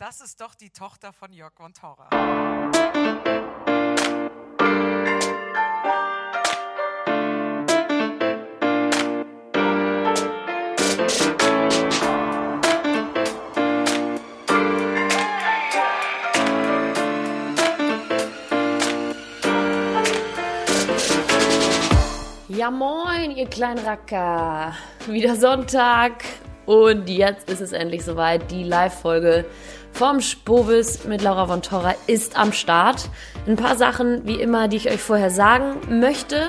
Das ist doch die Tochter von Jörg von Torra. Ja moin, ihr kleinen Racker. Wieder Sonntag und jetzt ist es endlich soweit. Die Live-Folge vom Spobis mit Laura von Torra ist am Start. Ein paar Sachen, wie immer, die ich euch vorher sagen möchte.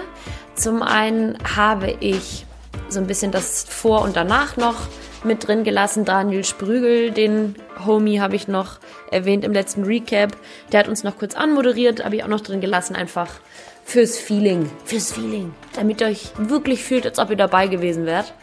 Zum einen habe ich so ein bisschen das Vor- und Danach noch mit drin gelassen. Daniel Sprügel, den Homie, habe ich noch erwähnt im letzten Recap. Der hat uns noch kurz anmoderiert, habe ich auch noch drin gelassen, einfach fürs Feeling. Fürs Feeling. Damit ihr euch wirklich fühlt, als ob ihr dabei gewesen wärt.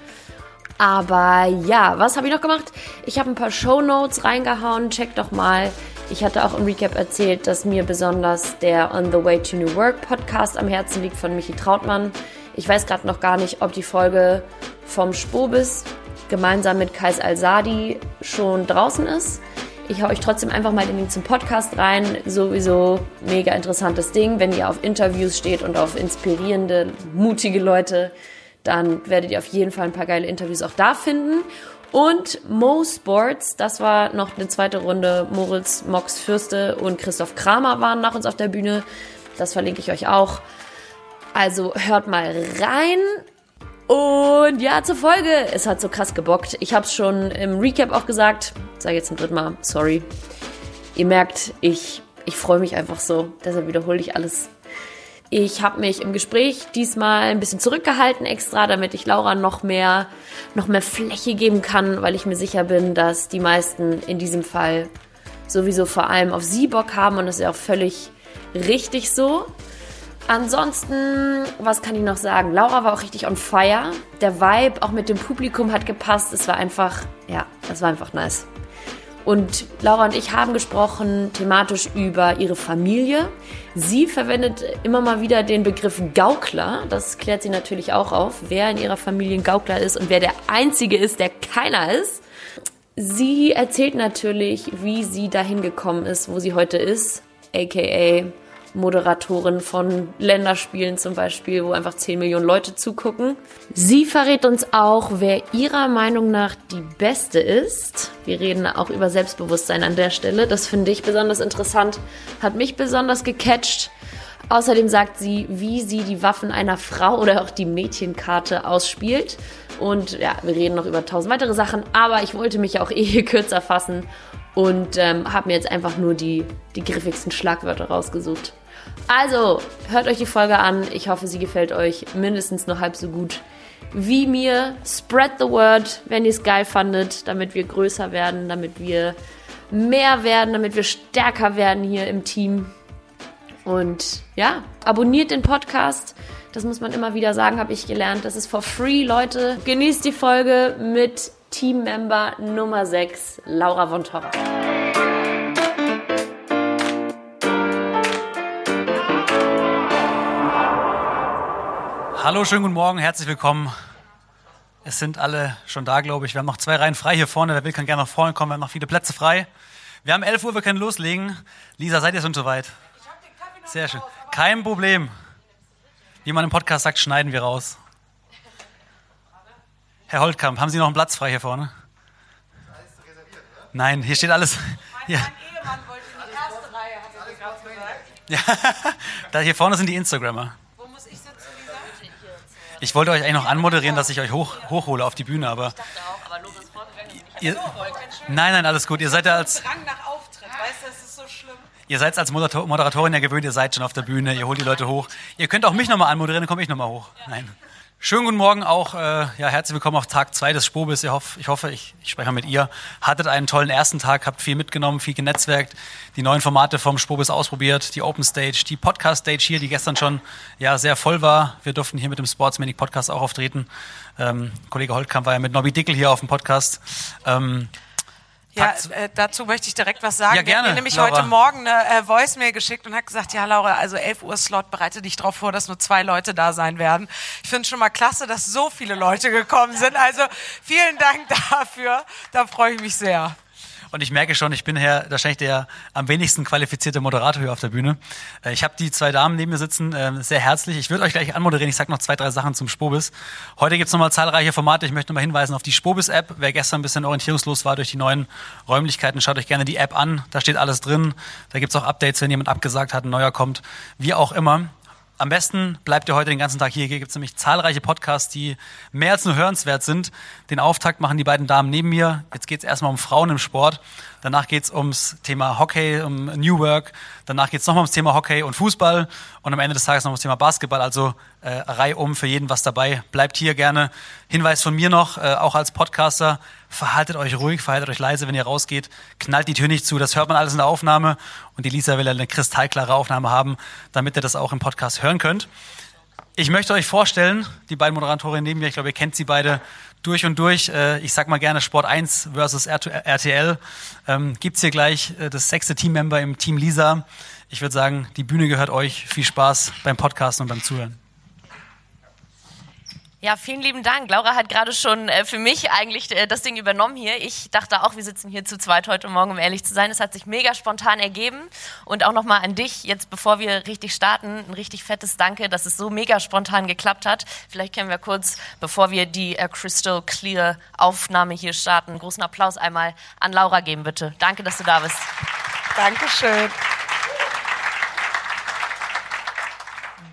Aber ja, was habe ich noch gemacht? Ich habe ein paar Show Notes reingehauen. Checkt doch mal. Ich hatte auch im Recap erzählt, dass mir besonders der On the Way to New Work Podcast am Herzen liegt von Michi Trautmann. Ich weiß gerade noch gar nicht, ob die Folge vom Spobis gemeinsam mit Kais Al-Sadi schon draußen ist. Ich hau euch trotzdem einfach mal den Link zum Podcast rein. Sowieso mega interessantes Ding. Wenn ihr auf Interviews steht und auf inspirierende, mutige Leute, dann werdet ihr auf jeden Fall ein paar geile Interviews auch da finden. Und Mo Sports, das war noch eine zweite Runde. Moritz Mox Fürste und Christoph Kramer waren nach uns auf der Bühne. Das verlinke ich euch auch. Also hört mal rein. Und ja, zur Folge. Es hat so krass gebockt. Ich habe es schon im Recap auch gesagt. Sage jetzt zum dritten Mal, sorry. Ihr merkt, ich, ich freue mich einfach so. Deshalb wiederhole ich alles. Ich habe mich im Gespräch diesmal ein bisschen zurückgehalten extra, damit ich Laura noch mehr, noch mehr Fläche geben kann, weil ich mir sicher bin, dass die meisten in diesem Fall sowieso vor allem auf sie Bock haben und das ist ja auch völlig richtig so. Ansonsten, was kann ich noch sagen? Laura war auch richtig on fire. Der Vibe auch mit dem Publikum hat gepasst. Es war einfach, ja, es war einfach nice. Und Laura und ich haben gesprochen thematisch über ihre Familie. Sie verwendet immer mal wieder den Begriff Gaukler. Das klärt sie natürlich auch auf, wer in ihrer Familie ein Gaukler ist und wer der Einzige ist, der keiner ist. Sie erzählt natürlich, wie sie dahin gekommen ist, wo sie heute ist, aka Moderatorin von Länderspielen zum Beispiel, wo einfach 10 Millionen Leute zugucken. Sie verrät uns auch, wer ihrer Meinung nach die Beste ist. Wir reden auch über Selbstbewusstsein an der Stelle. Das finde ich besonders interessant, hat mich besonders gecatcht. Außerdem sagt sie, wie sie die Waffen einer Frau oder auch die Mädchenkarte ausspielt. Und ja, wir reden noch über tausend weitere Sachen, aber ich wollte mich auch eh kürzer fassen und ähm, habe mir jetzt einfach nur die, die griffigsten Schlagwörter rausgesucht. Also, hört euch die Folge an. Ich hoffe, sie gefällt euch mindestens nur halb so gut wie mir. Spread the word, wenn ihr es geil fandet, damit wir größer werden, damit wir mehr werden, damit wir stärker werden hier im Team. Und ja, abonniert den Podcast. Das muss man immer wieder sagen, habe ich gelernt. Das ist for free, Leute. Genießt die Folge mit Teammember Nummer 6, Laura von Torra. Hallo, schönen guten Morgen, herzlich willkommen. Es sind alle schon da, glaube ich. Wir haben noch zwei Reihen frei hier vorne. Wer will, kann gerne nach vorne kommen. Wir haben noch viele Plätze frei. Wir haben 11 Uhr, wir können loslegen. Lisa, seid ihr schon soweit? Sehr schön. Kein Problem. Wie man im Podcast sagt, schneiden wir raus. Herr Holtkamp, haben Sie noch einen Platz frei hier vorne? Nein, hier steht alles. Ja. Mein Ehemann wollte in die erste Reihe, hat er gerade gesagt. Ja, da hier vorne sind die Instagrammer. Wo muss ich sitzen, Lisa? Ich wollte euch eigentlich noch anmoderieren, dass ich euch hoch, hochhole auf die Bühne, aber. Ihr, nein, nein, alles gut. Ihr seid ja als, Drang nach Auftritt, weißt du, das ist so schlimm. ihr seid als Moderator, Moderatorin ja gewöhnt, ihr seid schon auf der Bühne, ihr holt die Leute hoch. Ihr könnt auch mich nochmal anmoderieren, dann komme ich nochmal hoch. Nein. Schönen guten Morgen auch, äh, ja, herzlich willkommen auf Tag 2 des Spobis. Ich hoffe, ich, hoffe ich, ich spreche mit ihr. Hattet einen tollen ersten Tag, habt viel mitgenommen, viel genetzwerkt, die neuen Formate vom Spobis ausprobiert, die Open Stage, die Podcast Stage hier, die gestern schon ja, sehr voll war. Wir durften hier mit dem Sportsmanic Podcast auch auftreten. Ähm, Kollege Holtkamp war ja mit Nobby Dickel hier auf dem Podcast. Ähm, Ja, äh, dazu möchte ich direkt was sagen. Ja, Der hat gerne, mir nämlich Laura. heute Morgen eine äh, Voicemail geschickt und hat gesagt, ja Laura, also 11 Uhr Slot, bereite dich darauf vor, dass nur zwei Leute da sein werden. Ich finde schon mal klasse, dass so viele Leute gekommen sind. Also vielen Dank dafür. Da freue ich mich sehr. Und ich merke schon, ich bin hier wahrscheinlich der am wenigsten qualifizierte Moderator hier auf der Bühne. Äh, ich habe die zwei Damen neben mir sitzen, äh, sehr herzlich. Ich würde euch gleich anmoderieren. Ich sage noch zwei, drei Sachen zum Spobis. Heute gibt's nochmal zahlreiche Formate. Ich möchte nochmal hinweisen auf die Spobis-App. Wer gestern ein bisschen orientierungslos war durch die neuen Räumlichkeiten, schaut euch gerne die App an. Da steht alles drin. Da gibt's auch Updates, wenn jemand abgesagt hat, ein neuer kommt. Wie auch immer. Am besten bleibt ihr heute den ganzen Tag hier. Hier gibt es nämlich zahlreiche Podcasts, die mehr als nur hörenswert sind. Den Auftakt machen die beiden Damen neben mir. Jetzt geht es erstmal um Frauen im Sport. Danach geht es ums Thema Hockey, um New Work. Danach geht es nochmal ums Thema Hockey und Fußball. Und am Ende des Tages noch ums Thema Basketball. Also äh, Reihe um für jeden was dabei. Bleibt hier gerne. Hinweis von mir noch, äh, auch als Podcaster, verhaltet euch ruhig, verhaltet euch leise, wenn ihr rausgeht. Knallt die Tür nicht zu. Das hört man alles in der Aufnahme. Und die Lisa will eine kristallklare Aufnahme haben, damit ihr das auch im Podcast hören könnt. Ich möchte euch vorstellen, die beiden Moderatorinnen neben mir, ich glaube, ihr kennt sie beide durch und durch. Äh, ich sag mal gerne Sport 1 versus RTL. Ähm, gibt's hier gleich äh, das sechste Teammember im Team Lisa. Ich würde sagen, die Bühne gehört euch. Viel Spaß beim Podcasten und beim Zuhören. Ja, vielen lieben Dank. Laura hat gerade schon äh, für mich eigentlich äh, das Ding übernommen hier. Ich dachte auch, wir sitzen hier zu zweit heute Morgen, um ehrlich zu sein. Es hat sich mega spontan ergeben. Und auch nochmal an dich, jetzt bevor wir richtig starten, ein richtig fettes Danke, dass es so mega spontan geklappt hat. Vielleicht können wir kurz, bevor wir die äh, Crystal Clear Aufnahme hier starten, einen großen Applaus einmal an Laura geben, bitte. Danke, dass du da bist. Dankeschön.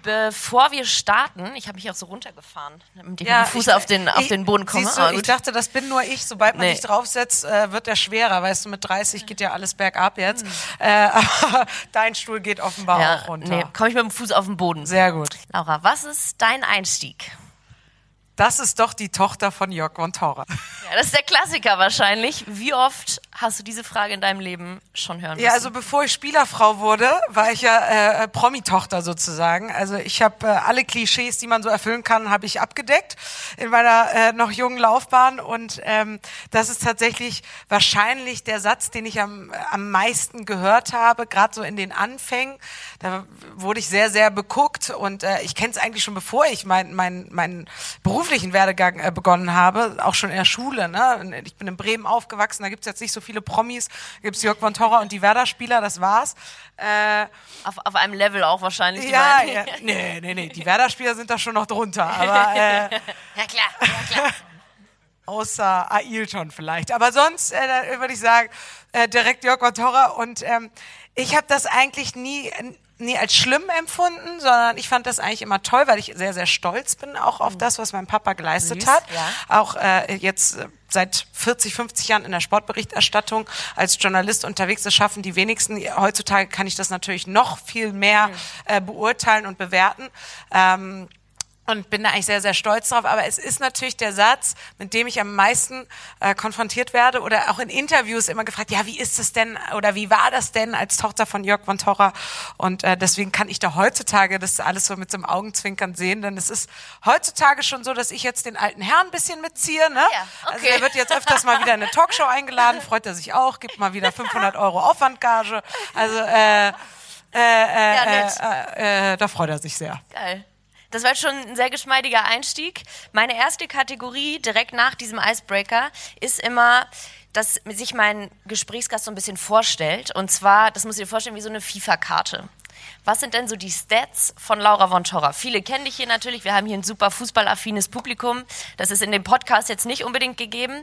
Bevor wir starten, ich habe mich auch so runtergefahren, damit ich ja, mit dem Fuß ich, auf, den, auf ich, den Boden komme. Du, ich dachte, das bin nur ich. Sobald man nee. dich draufsetzt, äh, wird der schwerer. Weißt du, mit 30 geht ja alles bergab jetzt. Mhm. Äh, aber dein Stuhl geht offenbar ja, auch runter. Nee, komme ich mit dem Fuß auf den Boden. Sehr gut. Laura, was ist dein Einstieg? Das ist doch die Tochter von Jörg von Torra. Ja, das ist der Klassiker wahrscheinlich. Wie oft hast du diese Frage in deinem Leben schon hören müssen? Ja, also bevor ich Spielerfrau wurde, war ich ja äh, äh Promi-Tochter sozusagen. Also ich habe äh, alle Klischees, die man so erfüllen kann, habe ich abgedeckt in meiner äh, noch jungen Laufbahn. Und ähm, das ist tatsächlich wahrscheinlich der Satz, den ich am, am meisten gehört habe, gerade so in den Anfängen. Da wurde ich sehr, sehr beguckt und äh, ich kenne es eigentlich schon bevor ich meinen mein, mein Beruf beruflichen Werdegang äh, begonnen habe, auch schon in der Schule. Ne? Ich bin in Bremen aufgewachsen, da gibt's jetzt nicht so viele Promis. Da gibt's Jörg von Torra und die Werder-Spieler, das war's. Äh, auf, auf einem Level auch wahrscheinlich. Ja, ja, nee, nee, nee, die Werder-Spieler sind da schon noch drunter. Aber, äh, ja klar, ja klar. Außer Ailton vielleicht. Aber sonst äh, würde ich sagen, äh, direkt Jörg von Torra. Und ähm, ich habe das eigentlich nie nie als schlimm empfunden, sondern ich fand das eigentlich immer toll, weil ich sehr, sehr stolz bin auch auf mhm. das, was mein Papa geleistet Süß, hat. Ja. Auch äh, jetzt äh, seit 40, 50 Jahren in der Sportberichterstattung als Journalist unterwegs. Das schaffen die wenigsten. Heutzutage kann ich das natürlich noch viel mehr mhm. äh, beurteilen und bewerten. Ähm, und bin da eigentlich sehr, sehr stolz drauf. Aber es ist natürlich der Satz, mit dem ich am meisten äh, konfrontiert werde oder auch in Interviews immer gefragt, ja, wie ist es denn oder wie war das denn als Tochter von Jörg von Torra? Und äh, deswegen kann ich da heutzutage das alles so mit so einem Augenzwinkern sehen, denn es ist heutzutage schon so, dass ich jetzt den alten Herrn ein bisschen mitziehe. Ne? Ja, okay. Also er wird jetzt öfters mal wieder in eine Talkshow eingeladen, freut er sich auch, gibt mal wieder 500 Euro Aufwandgage. Also äh, äh, äh, ja, äh, äh, da freut er sich sehr. Geil. Das war schon ein sehr geschmeidiger Einstieg. Meine erste Kategorie direkt nach diesem Icebreaker ist immer, dass sich mein Gesprächsgast so ein bisschen vorstellt. Und zwar, das muss ich dir vorstellen, wie so eine FIFA-Karte. Was sind denn so die Stats von Laura von Torra? Viele kennen dich hier natürlich. Wir haben hier ein super fußballaffines Publikum. Das ist in dem Podcast jetzt nicht unbedingt gegeben.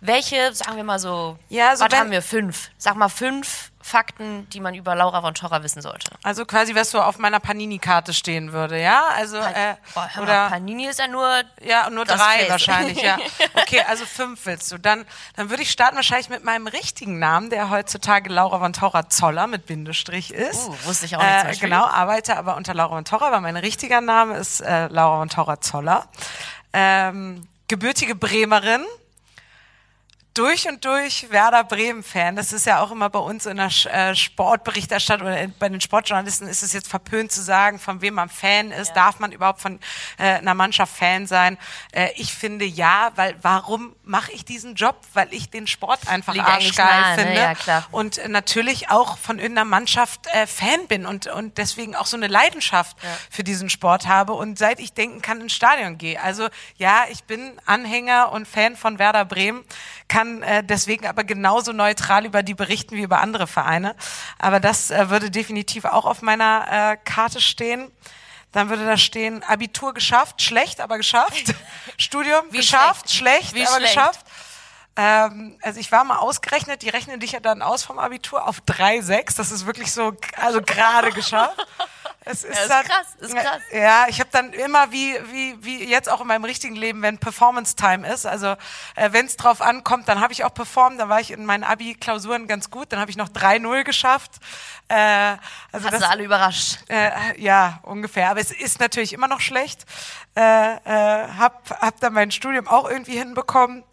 Welche, sagen wir mal so, ja, so was haben wir? Fünf. Sag mal fünf Fakten, die man über Laura von Torra wissen sollte. Also quasi, was so auf meiner Panini-Karte stehen würde, ja? Also äh, Boah, oder mal, Panini ist ja nur ja nur drei Face. wahrscheinlich, ja. Okay, also fünf willst du. Dann dann würde ich starten wahrscheinlich mit meinem richtigen Namen, der heutzutage Laura von Torra Zoller mit Bindestrich ist. Uh, wusste ich auch nicht. Äh, genau, arbeite aber unter Laura von Torra, aber mein richtiger Name ist äh, Laura von Torra Zoller. Ähm, gebürtige Bremerin durch und durch Werder Bremen-Fan. Das ist ja auch immer bei uns in der äh, Sportberichterstattung oder bei den Sportjournalisten ist es jetzt verpönt zu sagen, von wem man Fan ist. Ja. Darf man überhaupt von äh, einer Mannschaft Fan sein? Äh, ich finde ja, weil warum mache ich diesen Job? Weil ich den Sport einfach arschgeil nah, ne? finde. Ne? Ja. Und natürlich auch von irgendeiner Mannschaft äh, Fan bin und, und deswegen auch so eine Leidenschaft ja. für diesen Sport habe und seit ich denken kann ins Stadion gehe. Also ja, ich bin Anhänger und Fan von Werder Bremen, kann kann äh, deswegen aber genauso neutral über die berichten wie über andere Vereine. Aber das äh, würde definitiv auch auf meiner äh, Karte stehen. Dann würde da stehen, Abitur geschafft, schlecht, aber geschafft. Studium Wie geschafft, schlecht? schlecht, Wie aber schlecht? geschafft. Ähm, also ich war mal ausgerechnet, die rechnen dich ja dann aus vom Abitur auf 3,6. Das ist wirklich so, also gerade geschafft. Es ist, Ja, ist dann, krass, ist krass. Ja, ich habe dann immer wie, wie, wie jetzt auch in meinem richtigen Leben, wenn Performance Time ist, also äh, wenn es drauf ankommt, dann habe ich auch performt, dann war ich in meinen Abi-Klausuren ganz gut, dann habe ich noch 3-0 geschafft. Äh, also Hast das, du alle überrascht? äh, ja, ungefähr. Aber es ist natürlich immer noch schlecht. Äh, äh, hab, hab dann mein Studium auch irgendwie hinbekommen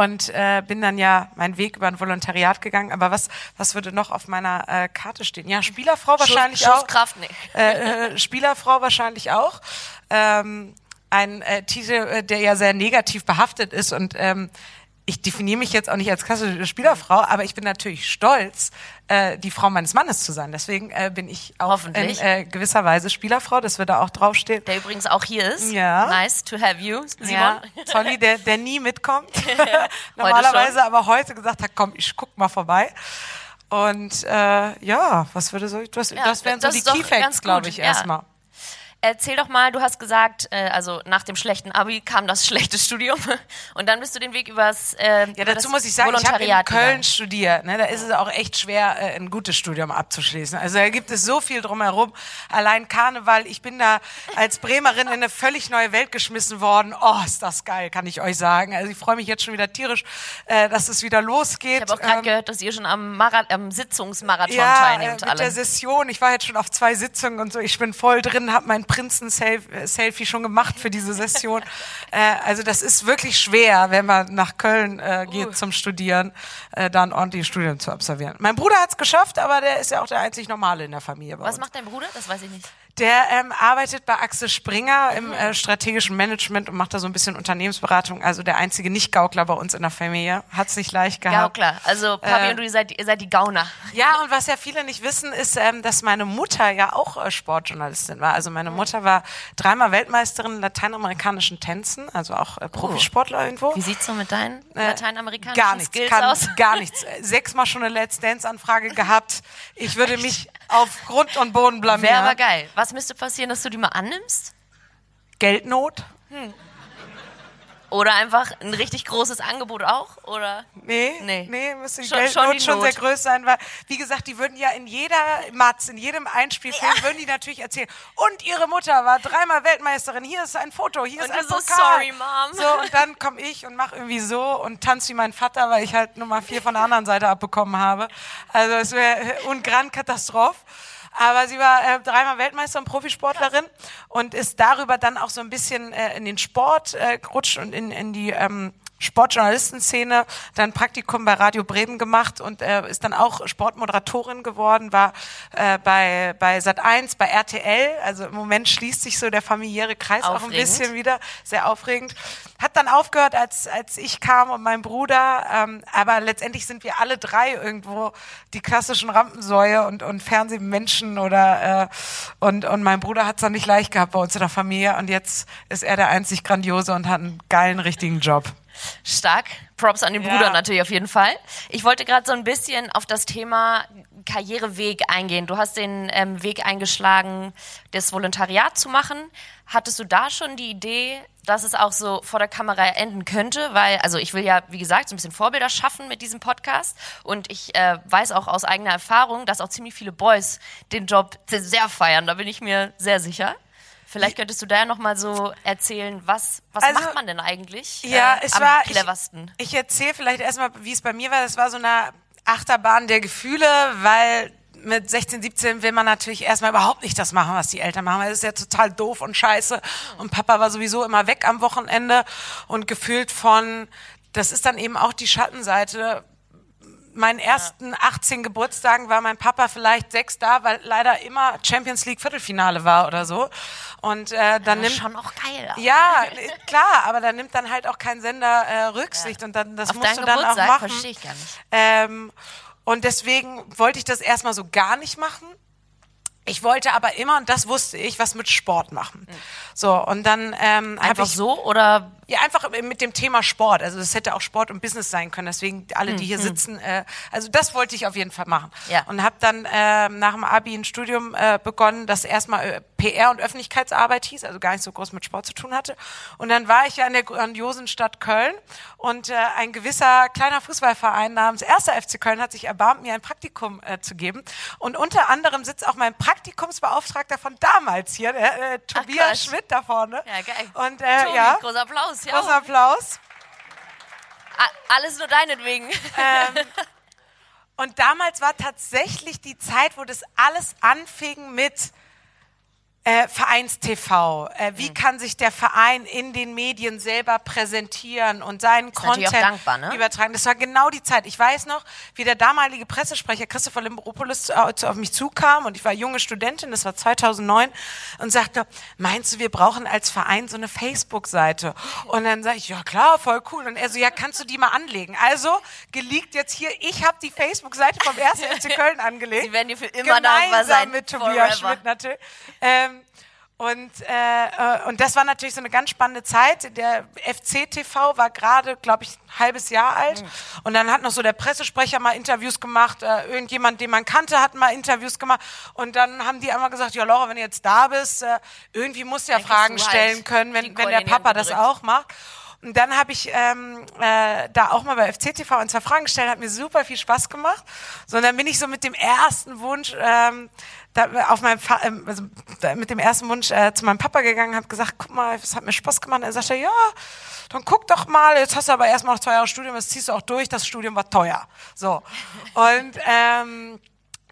und äh, bin dann ja meinen Weg über ein Volontariat gegangen. Aber was, was würde noch auf meiner äh, Karte stehen? Ja, Spielerfrau wahrscheinlich Schuss, auch. Schusskraft, nee. Äh, äh, Spielerfrau wahrscheinlich auch. Ähm, ein äh, Titel, äh, der ja sehr negativ behaftet ist und ähm, ich definiere mich jetzt auch nicht als klassische Spielerfrau, aber ich bin natürlich stolz, äh, die Frau meines Mannes zu sein. Deswegen äh, bin ich auch in äh, gewisser Weise Spielerfrau, das wird da auch draufstehen. Der übrigens auch hier ist. Ja. Nice to have you, Simon. Ja, Tolly, der, der nie mitkommt. Normalerweise aber heute gesagt hat, komm, ich guck mal vorbei. Und äh, ja, was würde so, das, Ja, das wären so das die Key Facts, glaube ich, ja. erstmal. Erzähl doch mal, du hast gesagt, äh, also nach dem schlechten Abi kam das schlechte Studium und dann bist du den Weg übers äh, Ja, dazu muss ich sagen, ich habe in Köln studiert. Ne? Da ist es auch echt schwer, äh, ein gutes Studium abzuschließen. Also da gibt es so viel drumherum. Allein Karneval, ich bin da als Bremerin in eine völlig neue Welt geschmissen worden. Oh, ist das geil, kann ich euch sagen. Also ich freue mich jetzt schon wieder tierisch, äh, dass es wieder losgeht. Ich habe auch gerade Ähm, gehört, dass ihr schon am, Mara am Sitzungsmarathon ja, teilnehmt mit alle. der Session. Ich war jetzt schon auf zwei Sitzungen und so. Ich bin voll drin, habe mein Prinzen-Selfie schon gemacht für diese Session. äh, also das ist wirklich schwer, wenn man nach Köln äh, geht Uh. zum Studieren, äh, da ein ordentliches Studium zu absolvieren. Mein Bruder hat es geschafft, aber der ist ja auch der einzig Normale in der Familie. Was uns. macht dein Bruder? Das weiß ich nicht. Der ähm, arbeitet bei Axel Springer Mhm. im äh, strategischen Management und macht da so ein bisschen Unternehmensberatung. Also der einzige Nicht-Gaukler bei uns in der Familie. Hat's nicht leicht gehabt. klar. Also Papi Äh, und du, ihr seid, ihr seid die Gauner. Ja, und was ja viele nicht wissen, ist, ähm, dass meine Mutter ja auch äh, Sportjournalistin war. Also meine Mutter war dreimal Weltmeisterin in lateinamerikanischen Tänzen, also auch äh, Profisportler irgendwo. Wie sieht's so mit deinen lateinamerikanischen Äh, Gar nichts, Skills kann, aus? gar nichts. Äh, Sechsmal schon eine Let's Dance-Anfrage gehabt. Ich würde mich auf Grund und Boden blamieren. Wäre aber geil. Was müsste passieren, dass du die mal annimmst? Geldnot? Oder einfach ein richtig großes Angebot auch? Oder? Nee, Nee. nee, müsste die Schon- Geldnot schon schon, die sehr Not. groß sein, weil, wie gesagt, die würden ja in jeder Matz, in jedem Einspielfilm, würden die natürlich erzählen, und ihre Mutter war dreimal Weltmeisterin, hier ist ein Foto, hier ist Und ein du so, Pokal. sorry, Mom. So, und dann komme ich und mache irgendwie so und tanze wie mein Vater, weil ich halt Nummer vier von der anderen Seite abbekommen habe. Also es wäre und Grand Katastrophe. Aber sie war äh, dreimal Weltmeister und Profisportlerin und ist darüber dann auch so ein bisschen äh, in den Sport äh, gerutscht und in, in die ähm, Sportjournalistenszene, dann Praktikum bei Radio Bremen gemacht und äh, ist dann auch Sportmoderatorin geworden, war äh, bei, bei Sat1, bei RTL, also im Moment schließt sich so der familiäre Kreis auch ein Aufregend. bisschen wieder, sehr aufregend. Hat dann aufgehört, als, als ich kam und mein Bruder, ähm, aber letztendlich sind wir alle drei irgendwo die klassischen Rampensäue und, und Fernsehmenschen oder äh, und, und mein Bruder hat es dann nicht leicht gehabt bei uns in der Familie und jetzt ist er der einzig Grandiose und hat einen geilen, richtigen Job. Stark. Props an den Ja. Bruder natürlich auf jeden Fall. Ich wollte gerade so ein bisschen auf das Thema Karriereweg eingehen. Du hast den ähm, Weg eingeschlagen, das Volontariat zu machen. Hattest du da schon die Idee, dass es auch so vor der Kamera enden könnte? Weil, also ich will ja, wie gesagt, so ein bisschen Vorbilder schaffen mit diesem Podcast. Und ich äh, weiß auch aus eigener Erfahrung, dass auch ziemlich viele Boys den Job sehr feiern. Da bin ich mir sehr sicher. Vielleicht könntest du da ja noch mal so erzählen, was, was Also- macht man denn eigentlich Ja, äh, es am war. cleversten? Ich, ich erzähle vielleicht erstmal, wie es bei mir war. Das war so eine Achterbahn der Gefühle, weil mit 16, 17 will man natürlich erstmal überhaupt nicht das machen, was die Eltern machen, weil das ist ja total doof und scheiße. Und Papa war sowieso immer weg am Wochenende und gefühlt von, das ist dann eben auch die Schattenseite. Meinen ersten 18 Geburtstagen war mein Papa vielleicht sechs da, weil leider immer Champions League Viertelfinale war oder so. Und äh, dann nimmt schon auch geil. ja, äh, klar, aber da nimmt dann halt auch kein Sender äh, Rücksicht und dann das Auf musst du dann auch machen. verstehe ich gar nicht. Ähm, und deswegen wollte ich das erstmal so gar nicht machen. Ich wollte aber immer, und das wusste ich, was mit Sport machen. So, und dann ähm, habe Einfach ich so oder Ja, einfach mit dem Thema Sport. Also es hätte auch Sport und Business sein können. Deswegen alle, die hier Mhm. sitzen, äh, also das wollte ich auf jeden Fall machen. Ja. Und habe dann äh, nach dem Abi ein Studium äh, begonnen, das erstmal äh, PR und Öffentlichkeitsarbeit hieß, also gar nicht so groß mit Sport zu tun hatte. Und dann war ich ja in der grandiosen Stadt Köln und äh, ein gewisser kleiner Fußballverein namens 1. FC Köln hat sich erbarmt, mir ein Praktikum äh, zu geben. Und unter anderem sitzt auch mein Praktikumsbeauftragter von damals hier, der äh, Tobias Quatsch. Schmidt da vorne. Ja, geil. Und äh, Tobi, ja, großer Applaus. Ja. großer Applaus. Alles nur deinetwegen. Und damals war tatsächlich die Zeit, wo das alles anfing mit äh, Vereins-TV. Äh, Mhm. wie kann sich der Verein in den Medien selber präsentieren und seinen natürlich Content dankbar, ne? übertragen? Das war genau die Zeit. Ich weiß noch, wie der damalige Pressesprecher Christopher Limbropoulos äh, auf mich zukam und ich war junge Studentin, das war 2009 und sagte, meinst du, wir brauchen als Verein so eine Facebook-Seite? Und dann sage ich, ja klar, voll cool. Und er so, ja, kannst du die mal anlegen? Also, geleakt jetzt hier, ich habe die Facebook-Seite vom 1. FC Köln angelegt. Sie werden dir für immer dankbar Gemeinsam sein. mit Tobias. Schmidt natürlich. Ähm, und, äh, äh, und das war natürlich so eine ganz spannende Zeit. Der FC-TV war gerade, glaube ich, ein halbes Jahr alt. Mhm. Und dann hat noch so der Pressesprecher mal Interviews gemacht. Äh, irgendjemand, den man kannte, hat mal Interviews gemacht. Und dann haben die einmal gesagt, ja Laura, wenn du jetzt da bist, äh, irgendwie musst du ja kriegst Fragen halt stellen können, wenn, wenn der Papa das auch macht. Und dann habe ich ähm, äh, da auch mal bei FCTV ein, zwei Fragen gestellt, hat mir super viel Spaß gemacht. So, und dann bin ich so mit dem ersten Wunsch ähm, auf meinem Fa ähm, also, da, mit dem ersten Wunsch äh, zu meinem Papa gegangen, habe gesagt, guck mal, es hat mir Spaß gemacht. Er sagte, ja, dann guck doch mal, jetzt hast du aber erstmal noch zwei Jahre Studium, das ziehst du auch durch, das Studium war teuer. So. Und ähm,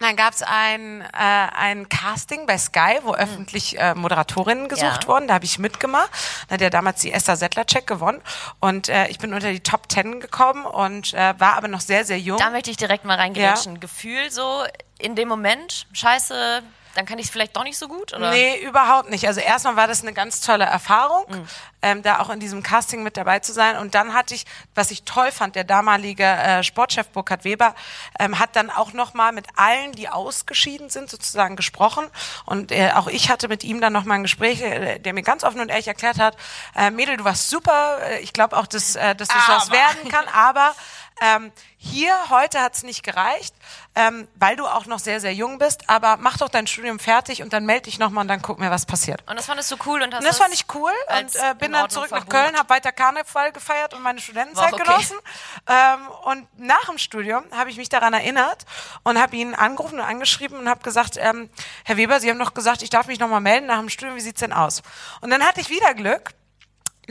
dann gab es ein, äh, ein Casting bei Sky, wo öffentlich äh, Moderatorinnen gesucht Ja. wurden. Da habe ich mitgemacht. Da hat ja damals die Esther Settlercheck gewonnen. Und äh, ich bin unter die Top Ten gekommen und äh, war aber noch sehr, sehr jung. Da möchte ich direkt mal reingrätschen. Gefühl so in dem Moment, scheiße, dann kann ich es vielleicht doch nicht so gut, oder? Nee, überhaupt nicht. Also erstmal war das eine ganz tolle Erfahrung, Mhm. ähm, da auch in diesem Casting mit dabei zu sein. Und dann hatte ich, was ich toll fand, der damalige äh, Sportchef Burkhard Weber ähm, hat dann auch nochmal mit allen, die ausgeschieden sind, sozusagen gesprochen. Und äh, auch ich hatte mit ihm dann nochmal ein Gespräch, äh, der mir ganz offen und ehrlich erklärt hat, äh, Mädel, du warst super. Äh, Ich glaube auch, dass, äh, dass das was Aber. werden kann. Aber ähm, hier heute hat's nicht gereicht, ähm, weil du auch noch sehr, sehr jung bist. Aber mach doch dein Studium fertig und dann melde dich nochmal und dann gucken wir, was passiert. Und das fandest du cool und hast Und das fand ich cool und äh, in bin dann zurück nach verbucht. Köln, habe weiter Karneval gefeiert und meine Studentenzeit okay. genossen. Ähm, und nach dem Studium habe ich mich daran erinnert und habe ihn angerufen und angeschrieben und habe gesagt, ähm, Herr Weber, Sie haben doch gesagt, ich darf mich nochmal melden nach dem Studium, wie sieht's denn aus? Und dann hatte ich wieder Glück,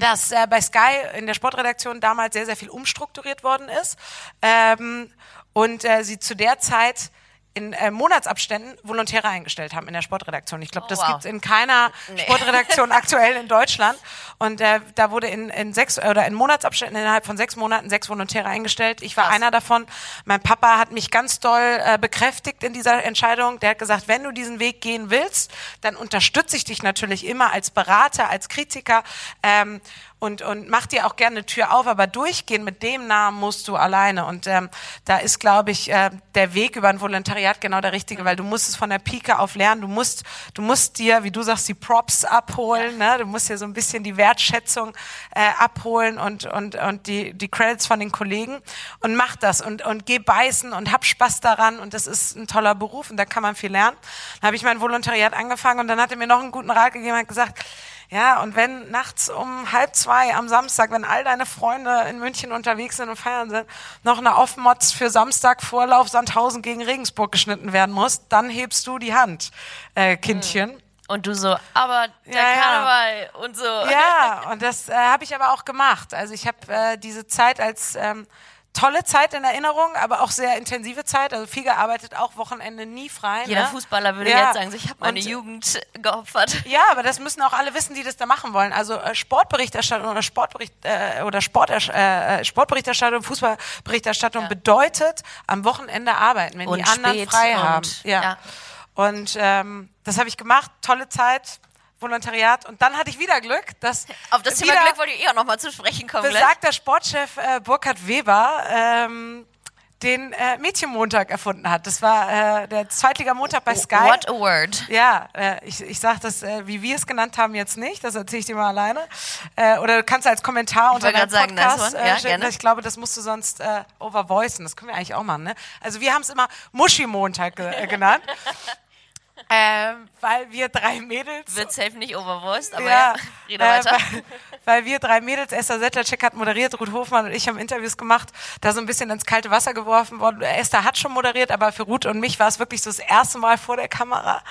dass äh, bei Sky in der Sportredaktion damals sehr, sehr viel umstrukturiert worden ist. Ähm, und äh, sie zu der Zeit in äh, Monatsabständen Volontäre eingestellt haben in der Sportredaktion. Ich glaube, Oh, das wow. gibt's in keiner Nee. Sportredaktion aktuell in Deutschland. Und äh, da wurde in, in sechs oder in Monatsabständen innerhalb von sechs Monaten sechs Volontäre eingestellt. Ich war Krass. einer davon. Mein Papa hat mich ganz doll äh, bekräftigt in dieser Entscheidung. Der hat gesagt, wenn du diesen Weg gehen willst, dann unterstütze ich dich natürlich immer als Berater, als Kritiker. Ähm, und, und mach dir auch gerne eine Tür auf, aber durchgehen mit dem Namen musst du alleine. Und ähm, da ist, glaube ich, äh, der Weg über ein Volontariat genau der richtige, weil du musst es von der Pike auf lernen. Du musst, du musst dir, wie du sagst, die Props abholen. Ne? Du musst dir so ein bisschen die Wertschätzung äh, abholen und, und, und die, die Credits von den Kollegen. Und mach das und, und geh beißen und hab Spaß daran. Und das ist ein toller Beruf und da kann man viel lernen. Dann habe ich mein Volontariat angefangen und dann hat er mir noch einen guten Rat gegeben und hat gesagt, ja, und wenn nachts um halb zwei am Samstag, wenn all deine Freunde in München unterwegs sind und feiern sind, noch eine Offmods für Samstag Vorlauf Sandhausen gegen Regensburg geschnitten werden muss, dann hebst du die Hand, äh, Kindchen. Und du so, aber der Ja, ja. Karneval und so. Ja, und das äh, habe ich aber auch gemacht. Also ich habe äh, diese Zeit als ähm, tolle Zeit in Erinnerung, aber auch sehr intensive Zeit. Also viel gearbeitet, auch Wochenende nie frei. Jeder ne? Fußballer würde Ja. jetzt sagen, ich habe meine Und- Jugend geopfert. Ja, aber das müssen auch alle wissen, die das da machen wollen. Also äh, Sportberichterstattung oder Sportbericht äh, oder Sport, äh, Sportberichterstattung, Fußballberichterstattung bedeutet am Wochenende arbeiten, wenn Und die anderen frei und- haben. Ja. ja. Und ähm, das habe ich gemacht, tolle Zeit, Volontariat. Und dann hatte ich wieder Glück, dass Auf das Thema Glück wollte ich eh auch nochmal zu sprechen kommen. besagter Sportchef äh, Burkhard Weber ähm, den äh, Mädchenmontag erfunden hat. Das war äh, der Zweitliga-Montag bei Sky. What a word. Ja, äh, ich, ich sage das, äh, wie wir es genannt haben, jetzt nicht. Das erzähle ich dir mal alleine. Äh, oder du kannst als Kommentar unter deinem sagen, nice Podcast one. Ja, äh, gerne. Ich glaube, das musst du sonst äh, overvoicen. Das können wir eigentlich auch machen. Ne? Also wir haben es immer Muschi-Montag ge äh, genannt. Ähm, weil wir drei Mädels Wird safe nicht overvoiced, aber ja, ja, rede äh, weiter. Weil, weil wir drei Mädels, Esther Settlercheck hat moderiert, Ruth Hofmann und ich haben Interviews gemacht, da so ein bisschen ins kalte Wasser geworfen worden. Esther hat schon moderiert, aber für Ruth und mich war es wirklich so das erste Mal vor der Kamera.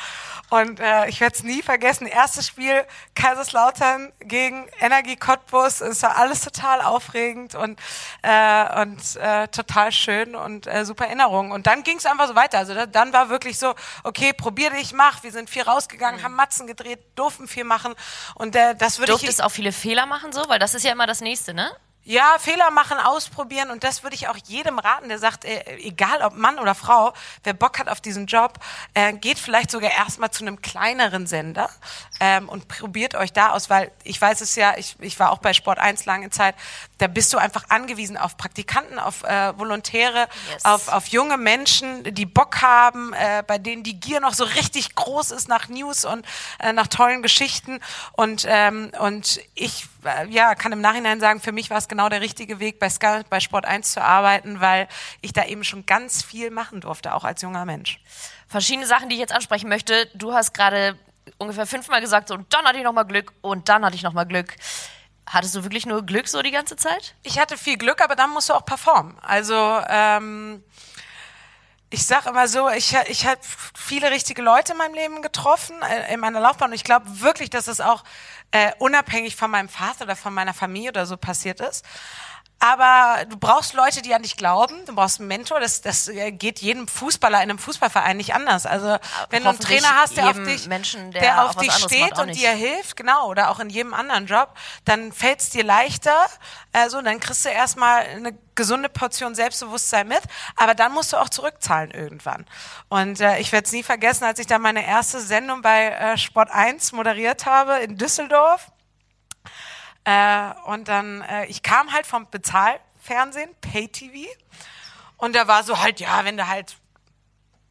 Und äh, ich werde es nie vergessen, erstes Spiel Kaiserslautern gegen Energie Cottbus. Es war alles total aufregend und, äh, und äh, total schön und äh, super Erinnerung. Und dann ging es einfach so weiter. Also da, dann war wirklich so, okay, probier dich, mach. Wir sind viel rausgegangen, haben Matzen gedreht, durften viel machen. Und äh, das würde ich... Durftest auch viele Fehler machen so? Weil das ist ja immer das Nächste, ne? Ja, Fehler machen, ausprobieren und das würde ich auch jedem raten, der sagt, äh, egal ob Mann oder Frau, wer Bock hat auf diesen Job, äh, geht vielleicht sogar erstmal zu einem kleineren Sender ähm, und probiert euch da aus, weil ich weiß es ja, ich, ich war auch bei Sport 1 lange Zeit, da bist du einfach angewiesen auf Praktikanten, auf äh, Volontäre, Yes. auf, auf junge Menschen, die Bock haben, äh, bei denen die Gier noch so richtig groß ist nach News und äh, nach tollen Geschichten und, ähm, und ich ja, kann im Nachhinein sagen, für mich war es genau der richtige Weg, bei Sky, bei Sport 1 zu arbeiten, weil ich da eben schon ganz viel machen durfte, auch als junger Mensch. Verschiedene Sachen, die ich jetzt ansprechen möchte. Du hast gerade ungefähr fünfmal gesagt, so, und dann hatte ich nochmal Glück und dann hatte ich nochmal Glück. Hattest du wirklich nur Glück so die ganze Zeit? Ich hatte viel Glück, aber dann musst du auch performen. Also ähm, ich sag immer so, ich, ich habe viele richtige Leute in meinem Leben getroffen, äh, in meiner Laufbahn. Und ich glaube wirklich, dass es auch äh, unabhängig von meinem Vater oder von meiner Familie oder so passiert ist. Aber du brauchst Leute, die an dich glauben. Du brauchst einen Mentor. Das, das äh, geht jedem Fußballer in einem Fußballverein nicht anders. Also wenn du einen Trainer hast, der auf dich, Menschen, der auf auch was dich steht und dir hilft, genau, oder auch in jedem anderen Job, dann fällt es dir leichter. Also dann kriegst du erstmal eine gesunde Portion Selbstbewusstsein mit, aber dann musst du auch zurückzahlen irgendwann. Und äh, ich werde es nie vergessen, als ich da meine erste Sendung bei äh, Sport 1 moderiert habe in Düsseldorf. Äh, und dann, äh, ich kam halt vom Bezahlfernsehen, Pay-TV. Und da war so halt, ja, wenn du halt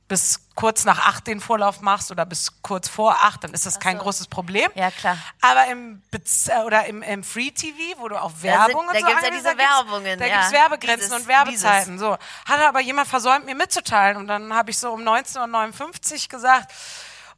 bis kurz nach acht den Vorlauf machst oder bis kurz vor acht, dann ist das kein so. großes Problem. Ja, klar. Aber im Bez äh, oder im, im Free TV, wo du auch Werbung da und so gibt's ja diese da gibt's- Werbungen, Da ja. gibt's Werbegrenzen Dieses- und Werbezeiten. So hat aber jemand versäumt, mir mitzuteilen und dann habe ich so um 19:59 Uhr gesagt.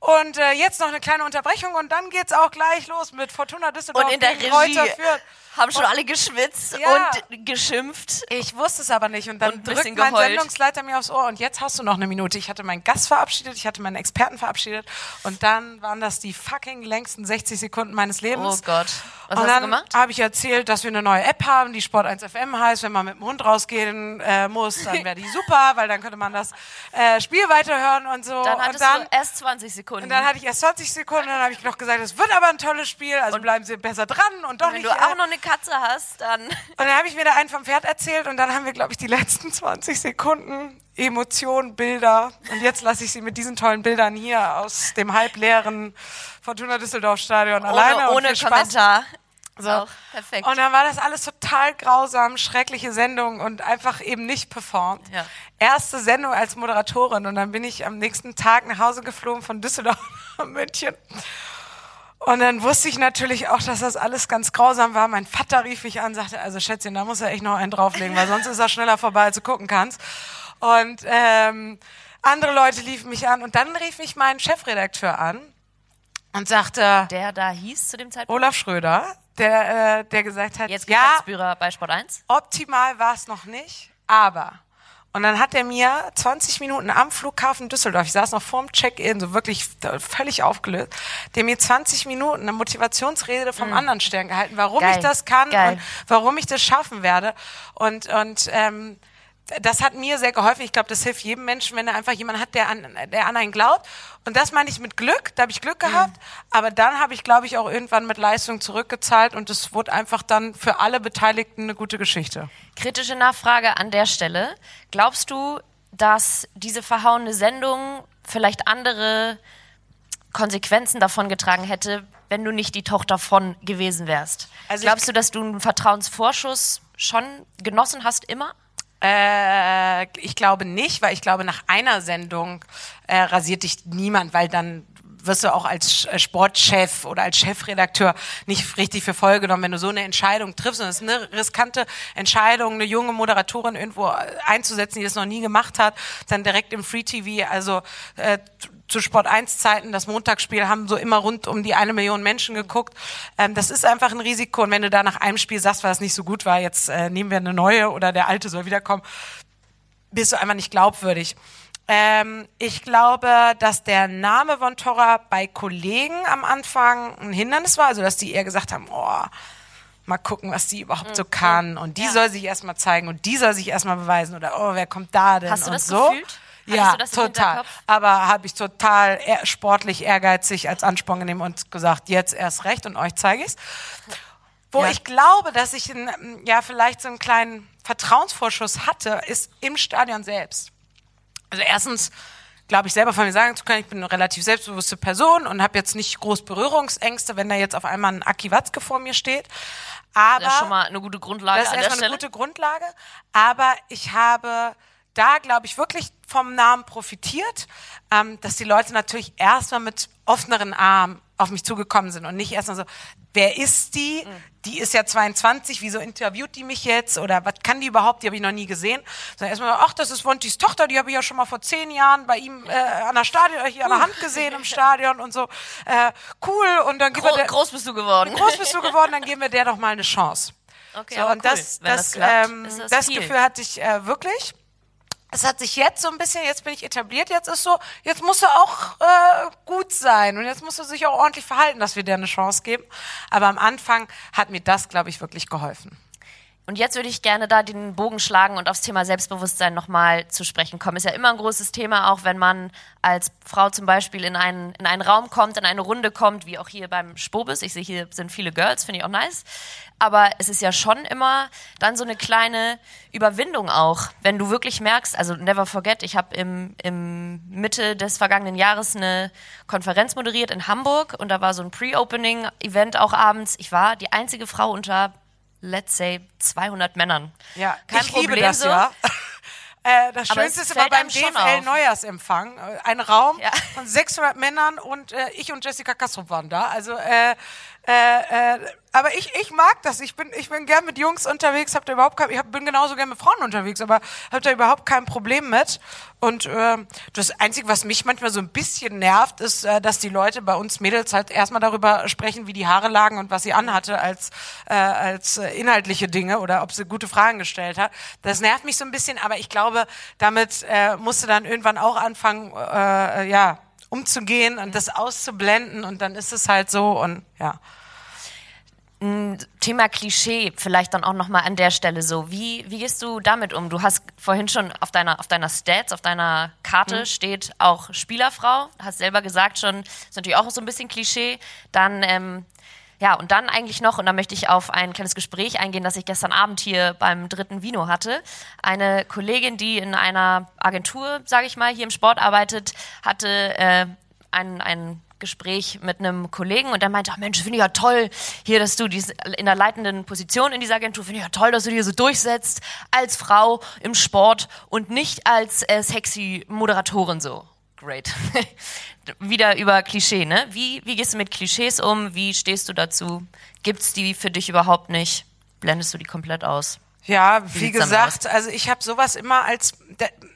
Und äh, jetzt noch eine kleine Unterbrechung und dann geht's auch gleich los mit Fortuna Düsseldorf Und in der gegen Regie Kräuter Fürth. Haben schon Und- alle geschwitzt Ja. und geschimpft. Ich wusste es aber nicht und dann Und drückt mein geheult. Sendungsleiter mir aufs Ohr und jetzt hast du noch eine Minute. Ich hatte meinen Gast verabschiedet, ich hatte meinen Experten verabschiedet und dann waren das die fucking längsten 60 Sekunden meines Lebens. Oh Gott. Was und hast du dann gemacht? habe ich erzählt, dass wir eine neue App haben, die Sport 1 FM heißt. Wenn man mit dem Hund rausgehen äh, muss, dann wäre die super, weil dann könnte man das äh, Spiel weiterhören und so. Dann und hattest dann, du erst 20 Sekunden. und dann hatte ich erst 20 Sekunden, dann habe ich noch gesagt, es wird aber ein tolles Spiel, also bleiben Sie besser dran und doch Wenn nicht. du äh, auch noch eine Katze hast, dann. und dann habe ich mir da einen vom Pferd erzählt und dann haben wir, glaube ich, die letzten 20 Sekunden Emotionen, Bilder. Und jetzt lasse ich sie mit diesen tollen Bildern hier aus dem halbleeren Fortuna Düsseldorf Stadion alleine. ohne und ohne. Kommentar. So. Auch perfekt. Und dann war das alles total grausam, schreckliche Sendung und einfach eben nicht performt. Ja. Erste Sendung als Moderatorin und dann bin ich am nächsten Tag nach Hause geflogen von Düsseldorf nach München. Und dann wusste ich natürlich auch, dass das alles ganz grausam war. Mein Vater rief mich an, sagte, also Schätzchen, da muss er echt noch einen drauflegen, weil sonst ist er schneller vorbei, als du gucken kannst. Und ähm, andere Leute liefen mich an und dann rief mich mein Chefredakteur an und sagte, Der da hieß zu dem Zeitpunkt. Olaf Schröder, der, äh, der gesagt hat, Jetzt ja, Geschäftsführer bei Sport 1. optimal war es noch nicht, aber. Und dann hat er mir 20 Minuten am Flughafen Düsseldorf, ich saß noch vorm Check-in, so wirklich völlig aufgelöst, der mir 20 Minuten eine Motivationsrede vom anderen Stern gehalten, warum. Geil, ich das kann geil. und warum ich das schaffen werde. Und, und ähm, das hat mir sehr geholfen. Ich glaube, das hilft jedem Menschen, wenn er einfach jemanden hat, der an, der an einen glaubt. Und das meine ich mit Glück. Da habe ich Glück gehabt. Aber dann habe ich, glaube ich, auch irgendwann mit Leistung zurückgezahlt. Und es wurde einfach dann für alle Beteiligten eine gute Geschichte. Kritische Nachfrage an der Stelle. Glaubst du, dass diese verhauene Sendung vielleicht andere Konsequenzen davon getragen hätte, wenn du nicht die Tochter von gewesen wärst? Also Glaubst du, dass du einen Vertrauensvorschuss schon genossen hast immer? Äh, ich glaube nicht, weil ich glaube, nach einer Sendung äh, rasiert dich niemand, weil dann wirst du auch als äh, Sportchef oder als Chefredakteur nicht richtig für voll genommen, wenn du so eine Entscheidung triffst. Und das ist eine riskante Entscheidung, eine junge Moderatorin irgendwo einzusetzen, die das noch nie gemacht hat, dann direkt im Free TV, also äh, zu Sport 1 Zeiten, das Montagsspiel haben so immer rund um die eine Million Menschen geguckt. Ähm, das ist einfach ein Risiko. Und wenn du da nach einem Spiel sagst, weil es nicht so gut war, jetzt äh, nehmen wir eine neue oder der alte soll wiederkommen, bist du einfach nicht glaubwürdig. Ähm, ich glaube, dass der Name von Torra bei Kollegen am Anfang ein Hindernis war, also dass die eher gesagt haben, oh, mal gucken, was die überhaupt so mhm. kann und die ja. soll sich erstmal zeigen und die soll sich erstmal beweisen oder oh, wer kommt da denn Hast du und das so. Gefühlt? Ja, total. Aber habe ich total ehr sportlich ehrgeizig als Ansporn genommen und gesagt, jetzt erst recht und euch zeige ich's. Wo ja. ich glaube, dass ich ein, ja vielleicht so einen kleinen Vertrauensvorschuss hatte, ist im Stadion selbst. Also erstens glaube ich selber von mir sagen zu können, ich bin eine relativ selbstbewusste Person und habe jetzt nicht groß Berührungsängste, wenn da jetzt auf einmal ein Aki Watzke vor mir steht. Aber das ist schon mal eine gute Grundlage. Das ist erstmal eine gute Grundlage. Aber ich habe da, glaube ich, wirklich vom Namen profitiert, ähm, dass die Leute natürlich erstmal mit offeneren Armen auf mich zugekommen sind und nicht erstmal so, wer ist die? Mhm. Die ist ja 22, wieso interviewt die mich jetzt? Oder was kann die überhaupt? Die habe ich noch nie gesehen. Sondern erstmal, ach, das ist Wontis Tochter, die habe ich ja schon mal vor zehn Jahren bei ihm äh, an der Stadion, hier an der Hand gesehen im Stadion und so. Äh, cool. Und dann geben Gro wir der, groß bist du geworden. Groß bist du geworden, dann geben wir der doch mal eine Chance. Okay, so, und cool. das, das, das, klappt, ähm, das, das Gefühl hatte ich äh, wirklich es hat sich jetzt so ein bisschen, jetzt bin ich etabliert, jetzt ist so, jetzt muss er auch äh, gut sein und jetzt muss er sich auch ordentlich verhalten, dass wir dir eine Chance geben. Aber am Anfang hat mir das, glaube ich, wirklich geholfen. Und jetzt würde ich gerne da den Bogen schlagen und aufs Thema Selbstbewusstsein nochmal zu sprechen kommen. Ist ja immer ein großes Thema, auch wenn man als Frau zum Beispiel in einen, in einen Raum kommt, in eine Runde kommt, wie auch hier beim Spobis. Ich sehe, hier sind viele Girls, finde ich auch nice. Aber es ist ja schon immer dann so eine kleine Überwindung auch, wenn du wirklich merkst, also never forget, ich habe im, im Mitte des vergangenen Jahres eine Konferenz moderiert in Hamburg und da war so ein Pre-Opening-Event auch abends. Ich war die einzige Frau unter let's say 200 Männern. Ja, Kein ich Problem liebe das, so. ja. Äh, das Aber Schönste ist immer beim DFL Neujahrsempfang. Äh, ein Raum ja. von 600 Männern und äh, ich und Jessica Kastrup waren da. Also äh, äh, äh, aber ich, ich mag das. Ich bin, ich bin gern mit Jungs unterwegs, hab da überhaupt kein, ich hab, bin genauso gern mit Frauen unterwegs, aber hab da überhaupt kein Problem mit. Und äh, das Einzige, was mich manchmal so ein bisschen nervt, ist, äh, dass die Leute bei uns Mädels halt erstmal darüber sprechen, wie die Haare lagen und was sie anhatte als, äh, als äh, inhaltliche Dinge oder ob sie gute Fragen gestellt hat. Das nervt mich so ein bisschen, aber ich glaube, damit äh, musste dann irgendwann auch anfangen, äh, ja, umzugehen und das auszublenden und dann ist es halt so und ja. Thema Klischee vielleicht dann auch noch mal an der Stelle so. Wie, wie gehst du damit um? Du hast vorhin schon auf deiner, auf deiner Stats, auf deiner Karte mhm. steht auch Spielerfrau. Hast selber gesagt schon, ist natürlich auch so ein bisschen Klischee. Dann, ähm, ja, und dann eigentlich noch, und da möchte ich auf ein kleines Gespräch eingehen, das ich gestern Abend hier beim dritten Vino hatte. Eine Kollegin, die in einer Agentur, sage ich mal, hier im Sport arbeitet, hatte äh, ein, ein Gespräch mit einem Kollegen und der meinte, ach Mensch, finde ich ja toll, hier, dass du dies, in der leitenden Position in dieser Agentur, finde ich ja toll, dass du dir so durchsetzt als Frau im Sport und nicht als äh, sexy Moderatorin so. Great. Wieder über Klischee, ne? Wie, wie gehst du mit Klischees um? Wie stehst du dazu? Gibt's die für dich überhaupt nicht? Blendest du die komplett aus? Ja, wie, wie gesagt, also ich habe sowas immer als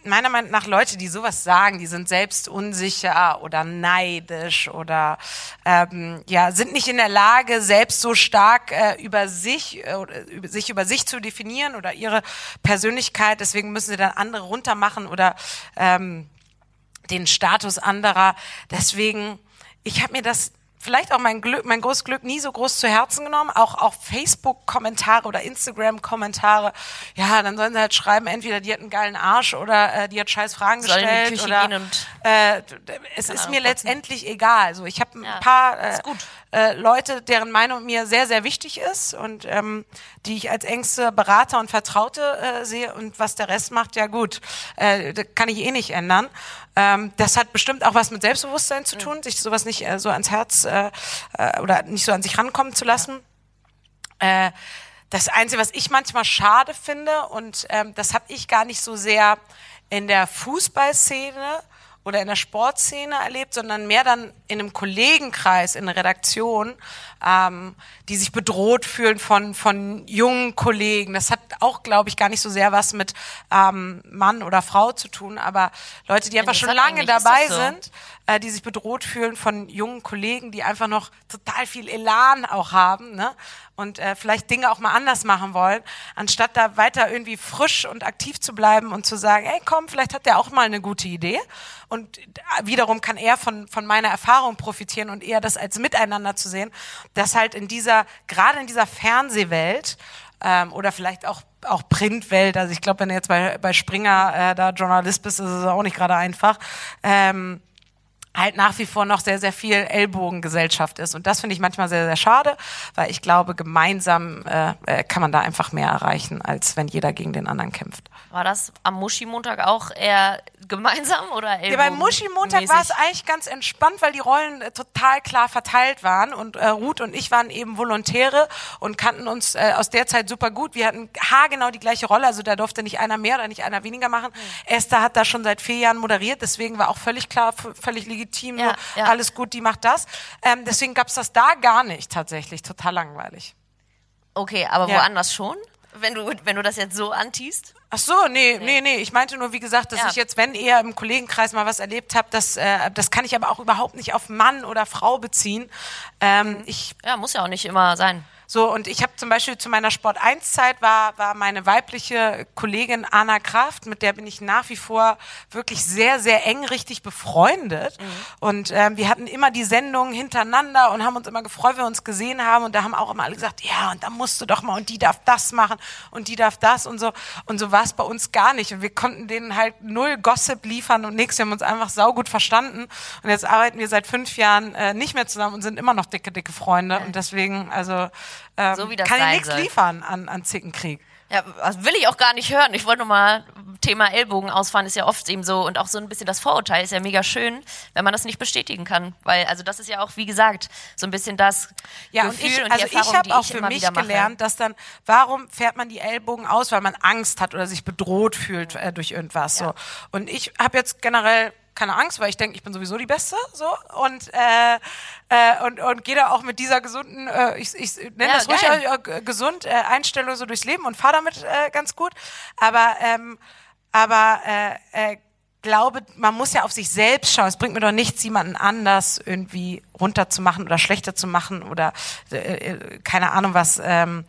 meiner Meinung nach Leute, die sowas sagen, die sind selbst unsicher oder neidisch oder ähm, ja sind nicht in der Lage, selbst so stark äh, über sich äh, oder über, sich über sich zu definieren oder ihre Persönlichkeit. Deswegen müssen sie dann andere runtermachen oder ähm, den Status anderer. Deswegen, ich habe mir das vielleicht auch mein Glück, mein großes Glück nie so groß zu Herzen genommen. Auch auf Facebook-Kommentare oder Instagram-Kommentare. Ja, dann sollen sie halt schreiben, entweder die hat einen geilen Arsch oder äh, die hat scheiß Fragen Soll gestellt. oder äh, es ist mir letztendlich egal. Also ich habe ein ja, paar äh, äh, Leute, deren Meinung mir sehr, sehr wichtig ist und ähm, die ich als engste Berater und Vertraute äh, sehe. Und was der Rest macht, ja gut, äh, kann ich eh nicht ändern. Ähm, das hat bestimmt auch was mit Selbstbewusstsein zu tun, mhm. sich sowas nicht äh, so ans Herz äh, äh, oder nicht so an sich rankommen zu lassen. Ja. Äh, das Einzige, was ich manchmal schade finde, und ähm, das habe ich gar nicht so sehr in der Fußballszene oder in der Sportszene erlebt, sondern mehr dann in einem Kollegenkreis, in einer Redaktion, ähm, die sich bedroht fühlen von, von jungen Kollegen. Das hat auch, glaube ich, gar nicht so sehr was mit ähm, Mann oder Frau zu tun, aber Leute, die einfach schon lange dabei so. sind, äh, die sich bedroht fühlen von jungen Kollegen, die einfach noch total viel Elan auch haben ne? und äh, vielleicht Dinge auch mal anders machen wollen, anstatt da weiter irgendwie frisch und aktiv zu bleiben und zu sagen, ey komm, vielleicht hat der auch mal eine gute Idee. Und wiederum kann er von, von meiner Erfahrung profitieren und eher das als Miteinander zu sehen, dass halt in dieser, gerade in dieser Fernsehwelt, ähm, oder vielleicht auch auch Printwelt. Also ich glaube, wenn du jetzt bei, bei Springer äh, da Journalist bist, ist es auch nicht gerade einfach. Ähm, halt nach wie vor noch sehr, sehr viel Ellbogengesellschaft ist. Und das finde ich manchmal sehr, sehr schade, weil ich glaube, gemeinsam äh, äh kann man da einfach mehr erreichen, als wenn jeder gegen den anderen kämpft. War das am Muschi-Montag auch eher gemeinsam oder Ja, beim Muschi-Montag war es eigentlich ganz entspannt, weil die Rollen äh, total klar verteilt waren und äh, Ruth und ich waren eben Volontäre und kannten uns äh, aus der Zeit super gut. Wir hatten haargenau die gleiche Rolle, also da durfte nicht einer mehr oder nicht einer weniger machen. Mhm. Esther hat da schon seit vier Jahren moderiert, deswegen war auch völlig klar, völlig legitim, ja, so, ja. alles gut, die macht das. Ähm, deswegen gab's das da gar nicht tatsächlich, total langweilig. Okay, aber ja. woanders schon? Wenn du, wenn du das jetzt so antiest? Ach so, nee, nee, nee. Ich meinte nur, wie gesagt, dass ja. ich jetzt, wenn eher im Kollegenkreis mal was erlebt habe, das, äh, das kann ich aber auch überhaupt nicht auf Mann oder Frau beziehen. Ähm, ich, ja, muss ja auch nicht immer sein. So, und ich habe zum Beispiel zu meiner Sport 1-Zeit war, war meine weibliche Kollegin Anna Kraft, mit der bin ich nach wie vor wirklich sehr, sehr eng richtig befreundet. Mhm. Und ähm, wir hatten immer die Sendungen hintereinander und haben uns immer gefreut, wenn wir uns gesehen haben. Und da haben auch immer alle gesagt, ja, und da musst du doch mal, und die darf das machen und die darf das und so. Und so war es bei uns gar nicht. Und wir konnten denen halt null Gossip liefern und nichts. Wir haben uns einfach saugut verstanden. Und jetzt arbeiten wir seit fünf Jahren äh, nicht mehr zusammen und sind immer noch dicke, dicke Freunde. Und deswegen, also ähm, so wie das kann ich nichts liefern an, an Zickenkrieg. Ja, das will ich auch gar nicht hören. Ich wollte nur mal, Thema Ellbogen ausfahren ist ja oft eben so und auch so ein bisschen das Vorurteil ist ja mega schön, wenn man das nicht bestätigen kann. Weil, also das ist ja auch, wie gesagt, so ein bisschen das ja, Gefühl und, ich, und also die Erfahrung, ich habe auch für mich gelernt, dass dann, warum fährt man die Ellbogen aus? Weil man Angst hat oder sich bedroht fühlt äh, durch irgendwas. Ja. So. Und ich habe jetzt generell keine Angst, weil ich denke, ich bin sowieso die Beste, so. Und äh, äh, und und gehe da auch mit dieser gesunden, äh, ich, ich nenne ja, das ruhig äh, gesund äh, Einstellung so durchs Leben und fahre damit äh, ganz gut, aber ähm, aber äh, äh, glaube, man muss ja auf sich selbst schauen. Es bringt mir doch nichts, jemanden anders irgendwie runterzumachen oder schlechter zu machen oder äh, äh keine Ahnung was, ähm,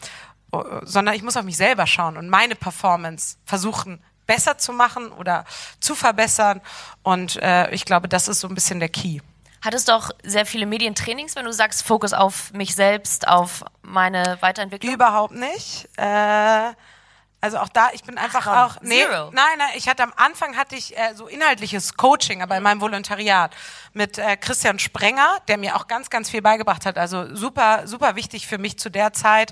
sondern ich muss auf mich selber schauen und meine Performance versuchen besser zu machen oder zu verbessern. Und äh, ich glaube, das ist so ein bisschen der Key. Hattest du auch sehr viele Medientrainings, wenn du sagst, Fokus auf mich selbst, auf meine Weiterentwicklung? Überhaupt nicht. Äh, also auch da, ich bin einfach Ach, auch. Nee, Zero. Nein, nein, ich hatte am Anfang hatte ich äh, so inhaltliches Coaching, aber in meinem Volontariat mit äh, Christian Sprenger, der mir auch ganz, ganz viel beigebracht hat. Also super, super wichtig für mich zu der Zeit.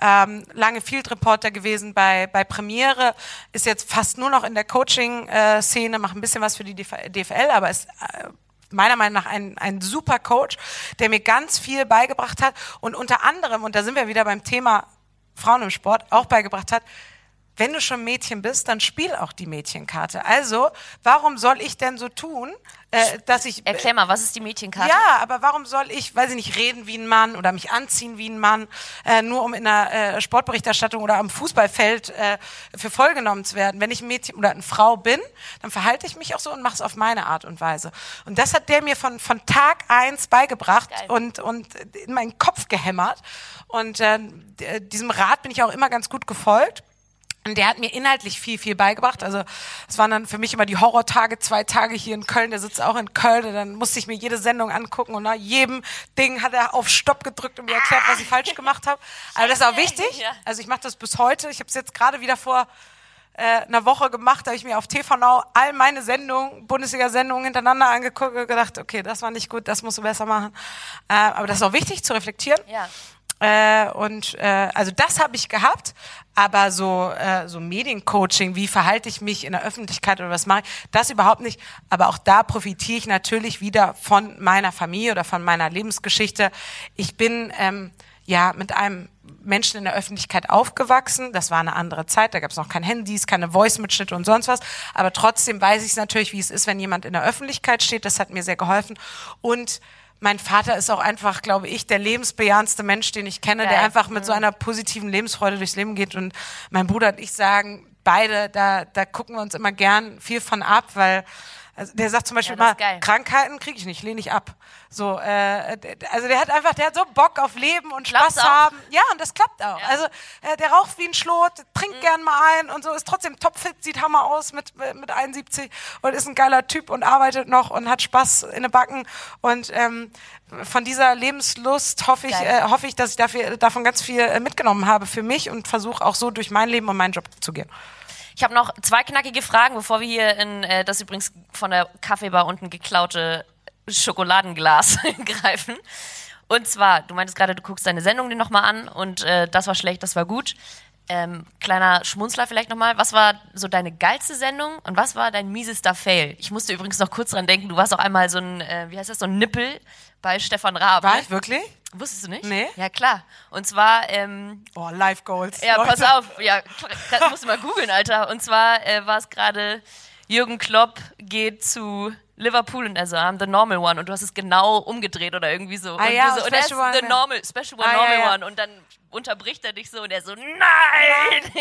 Ähm, lange Field Reporter gewesen bei, bei Premiere, ist jetzt fast nur noch in der Coaching-Szene, macht ein bisschen was für die DFL, aber ist äh, meiner Meinung nach ein, ein super Coach, der mir ganz viel beigebracht hat und unter anderem, und da sind wir wieder beim Thema Frauen im Sport, auch beigebracht hat, wenn du schon Mädchen bist, dann spiel auch die Mädchenkarte. Also, warum soll ich denn so tun, äh, dass ich. Erklär mal, was ist die Mädchenkarte? Ja, aber warum soll ich, weiß ich nicht, reden wie ein Mann oder mich anziehen wie ein Mann, äh, nur um in einer äh, Sportberichterstattung oder am Fußballfeld äh, für voll genommen zu werden? Wenn ich ein Mädchen oder eine Frau bin, dann verhalte ich mich auch so und mache es auf meine Art und Weise. Und das hat der mir von, von Tag eins beigebracht und, und in meinen Kopf gehämmert. Und äh, diesem Rat bin ich auch immer ganz gut gefolgt. Und der hat mir inhaltlich viel, viel beigebracht. Also es waren dann für mich immer die Horrortage, zwei Tage hier in Köln. Der sitzt auch in Köln. Und dann musste ich mir jede Sendung angucken und nach jedem Ding hat er auf Stopp gedrückt und mir erklärt, was ich falsch gemacht habe. Aber das ist auch wichtig. Also ich mache das bis heute. Ich habe es jetzt gerade wieder vor äh, einer Woche gemacht. Da habe ich mir auf TV Now all meine Sendungen, Bundesliga-Sendungen hintereinander angeguckt und gedacht, okay, das war nicht gut, das musst du besser machen. Äh, aber das ist auch wichtig zu reflektieren. Ja. Äh, und äh, also das habe ich gehabt, aber so äh, so Mediencoaching, wie verhalte ich mich in der Öffentlichkeit oder was mache ich, das überhaupt nicht. Aber auch da profitiere ich natürlich wieder von meiner Familie oder von meiner Lebensgeschichte. Ich bin ähm, ja mit einem Menschen in der Öffentlichkeit aufgewachsen. Das war eine andere Zeit, da gab es noch kein Handys, keine Voice-Mitschnitte und sonst was. Aber trotzdem weiß ich natürlich, wie es ist, wenn jemand in der Öffentlichkeit steht. Das hat mir sehr geholfen. Und mein Vater ist auch einfach, glaube ich, der lebensbejahendste Mensch, den ich kenne, der Geil. einfach mit so einer positiven Lebensfreude durchs Leben geht. Und mein Bruder und ich sagen, beide, da, da gucken wir uns immer gern viel von ab, weil also der sagt zum Beispiel Ja, geil. Krankheiten kriege ich nicht, lehne ich ab. So, äh, also der hat einfach, der hat so Bock auf Leben und Klappt's Spaß auch? haben. Ja, und das klappt auch. Also äh, der raucht wie ein Schlot, trinkt Mhm. gern mal ein und so, ist trotzdem topfit, sieht hammer aus mit, mit 71 und ist ein geiler Typ und arbeitet noch und hat Spaß in den Backen. Und ähm, von dieser Lebenslust hoffe ich, Geil. äh, hoffe ich, dass ich dafür, davon ganz viel äh, mitgenommen habe für mich und versuche auch so durch mein Leben und meinen Job zu gehen. Ich habe noch zwei knackige Fragen, bevor wir hier in äh, das übrigens von der Kaffeebar unten geklaute Schokoladenglas greifen. Und zwar, du meintest gerade, du guckst deine Sendung dir nochmal an und äh, das war schlecht, das war gut. Ähm, kleiner Schmunzler vielleicht nochmal. Was war so deine geilste Sendung und was war dein miesester Fail? Ich musste übrigens noch kurz dran denken, du warst auch einmal so ein, äh, wie heißt das, so ein Nippel bei Stefan Raab. War ne? ich wirklich? Wusstest du nicht? Nee. Ja, klar. Und zwar, ähm, Oh, Life Goals. ja, Leute. pass auf. Ja, klar, musst du mal googeln, Alter. Und zwar äh, war es gerade, Jürgen Klopp geht zu Liverpool und er so, I'm the normal one. Und du hast es genau umgedreht oder irgendwie so. Ah und ja, du so, und Special One, the ja. normal, special one, Ah, ja, normal ja. one. Und dann unterbricht er dich so und er so, nein!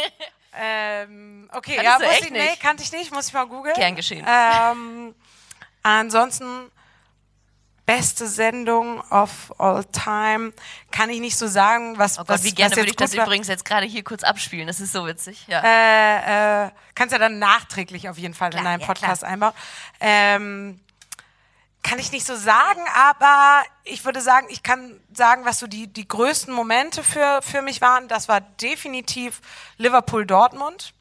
Ähm, okay, Kanntest ja, muss ich, nee, nicht? kannte ich nicht, muss ich mal googeln. Gern geschehen. Ähm, ansonsten, beste Sendung of all time, kann ich nicht so sagen, was, Oh Gott, was, wie gerne würde ich das war. übrigens jetzt gerade hier kurz abspielen. Das ist so witzig. Ja. Äh, äh, kannst ja dann nachträglich auf jeden Fall Klar, in deinen ja, Podcast einbauen. Ähm, kann ich nicht so sagen, aber ich würde sagen, ich kann sagen, was so die, die größten Momente für, für mich waren. Das war definitiv Liverpool-Dortmund.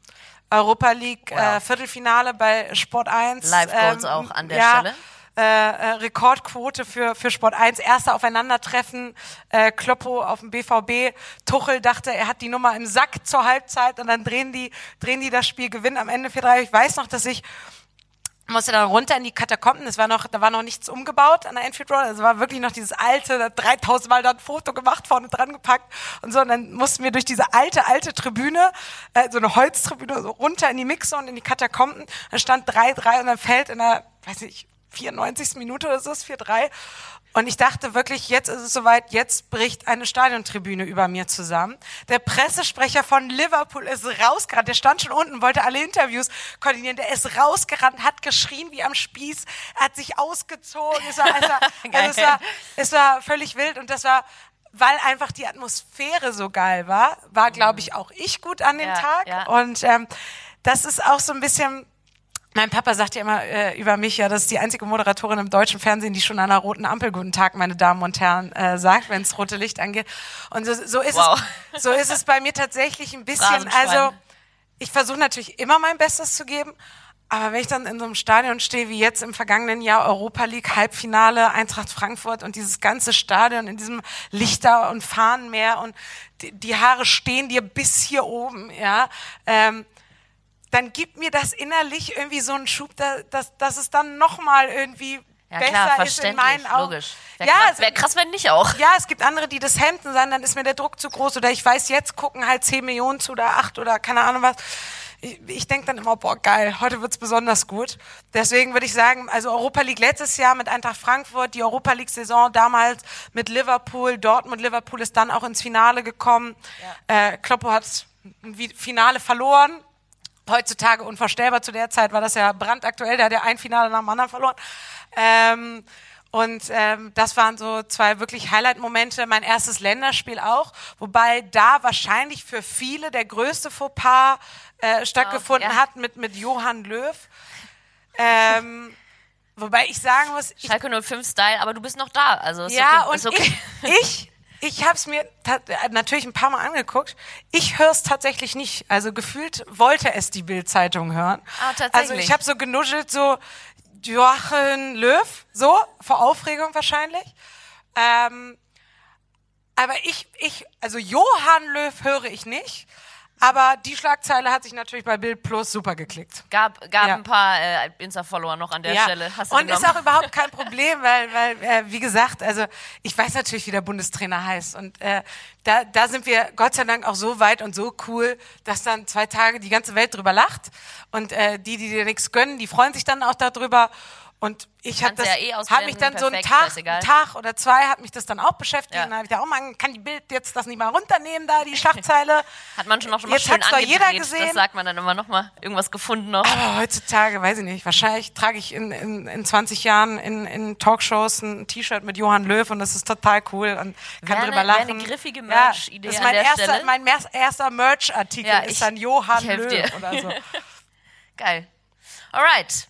Europa League Wow. äh, Viertelfinale bei Sport 1. Live Goals auch an der ja, Stelle. Äh, äh, Rekordquote für, für Sport 1. Erste Aufeinandertreffen, äh, Kloppo auf dem BVB. Tuchel dachte, er hat die Nummer im Sack zur Halbzeit und dann drehen die, drehen die das Spiel, gewinnen am Ende 4-3. Ich weiß noch, dass ich musste dann runter in die Katakomben. Es war noch, da war noch nichts umgebaut an der Enfield Road. Also war wirklich noch dieses alte, da 3000 Mal da ein Foto gemacht, vorne dran gepackt und so. Und dann mussten wir durch diese alte, alte Tribüne, äh, so eine Holztribüne, so runter in die Mixer und in die Katakomben. Da stand 3-3 und dann fällt in der, weiß nicht, 94. Minute oder so ist 4-3. Und ich dachte wirklich, jetzt ist es soweit, jetzt bricht eine Stadiontribüne über mir zusammen. Der Pressesprecher von Liverpool ist rausgerannt, der stand schon unten, wollte alle Interviews koordinieren, der ist rausgerannt, hat geschrien wie am Spieß, hat sich ausgezogen, es war, es war, also es war, es war völlig wild und das war, weil einfach die Atmosphäre so geil war, war, glaube ich, auch ich gut an dem Ja, Tag. ja. Und ähm, das ist auch so ein bisschen, mein Papa sagt ja immer äh, über mich, ja, das ist die einzige Moderatorin im deutschen Fernsehen, die schon an einer roten Ampel Guten Tag, meine Damen und Herren, äh, sagt, wenn es rote Licht angeht. Und so, so ist Wow. es, so ist es bei mir tatsächlich ein bisschen. Also ich versuche natürlich immer mein Bestes zu geben, aber wenn ich dann in so einem Stadion stehe wie jetzt im vergangenen Jahr Europa League Halbfinale Eintracht Frankfurt und dieses ganze Stadion in diesem Lichter und Fahnenmeer und die, die Haare stehen dir bis hier oben, ja. Ähm, dann gibt mir das innerlich irgendwie so einen Schub, da, dass, dass es dann nochmal irgendwie Ja besser klar, ist in meinen Augen. logisch. Wäre ja, krass, es- wär krass, wenn nicht auch. ja, es gibt andere, die das hemden sagen, dann ist mir der Druck zu groß oder ich weiß, jetzt gucken halt 10 Millionen zu oder 8 oder keine Ahnung was. Ich, ich denke dann immer, boah, geil, heute wird's besonders gut. Deswegen würde ich sagen, also Europa League letztes Jahr mit Eintracht Frankfurt, die Europa League-Saison damals mit Liverpool, Dortmund, Liverpool ist dann auch ins Finale gekommen. Äh, Kloppo hat Finale verloren. Heutzutage unvorstellbar. Zu der Zeit war das ja brandaktuell. Der hat ja ein Finale nach dem anderen verloren. Ähm, und ähm, das waren so zwei wirklich Highlight-Momente. Mein erstes Länderspiel auch, wobei da wahrscheinlich für viele der größte Fauxpas äh, stattgefunden ja. hat mit mit Johann Löw. Ähm, wobei ich sagen muss, ich Schalke 05 Style, aber du bist noch da. Also ist ja, okay, und okay. ich, ich, ich habe es mir ta- natürlich ein paar Mal angeguckt. Ich höre es tatsächlich nicht. Also gefühlt wollte es die Bild-Zeitung hören. Ah, tatsächlich. Also ich habe so genuschelt, so Joachim Löw, so vor Aufregung wahrscheinlich. Ähm, aber ich, ich, also Johann Löw höre ich nicht. Aber die Schlagzeile hat sich natürlich bei Bild Plus super geklickt. Gab, gab Ja. ein paar äh, Insta-Follower noch an der Stelle. Hast du und ist genommen? auch überhaupt kein Problem, weil, weil äh, wie gesagt, also ich weiß natürlich, wie der Bundestrainer heißt. Und äh, da, da sind wir Gott sei Dank auch so weit und so cool, dass dann zwei Tage die ganze Welt drüber lacht. Und äh, die, die dir nichts gönnen, die freuen sich dann auch darüber. Und ich habe ja eh hab mich dann so einen perfekt, Tag, Tag oder zwei hat mich das dann auch beschäftigt. Ja. Und dann habe ich gedacht, oh man, kann die Bild jetzt das nicht mal runternehmen da, die Schlagzeile. Hat man schon noch schon mal Jetzt schön angedreht. jeder gesehen. Das sagt man dann immer noch mal. Irgendwas gefunden noch. Aber heutzutage, weiß ich nicht, wahrscheinlich trage ich in, in, in 20 Jahren in, in Talkshows ein T-Shirt mit Johann Löw und das ist total cool und kann Wäre drüber eine- lachen. eine griffige Ja, Merch-Idee das ist mein erster, Stelle. mein erster Merch-Artikel Ja, ist dann Johann Löw dir. oder so. Geil. Alright.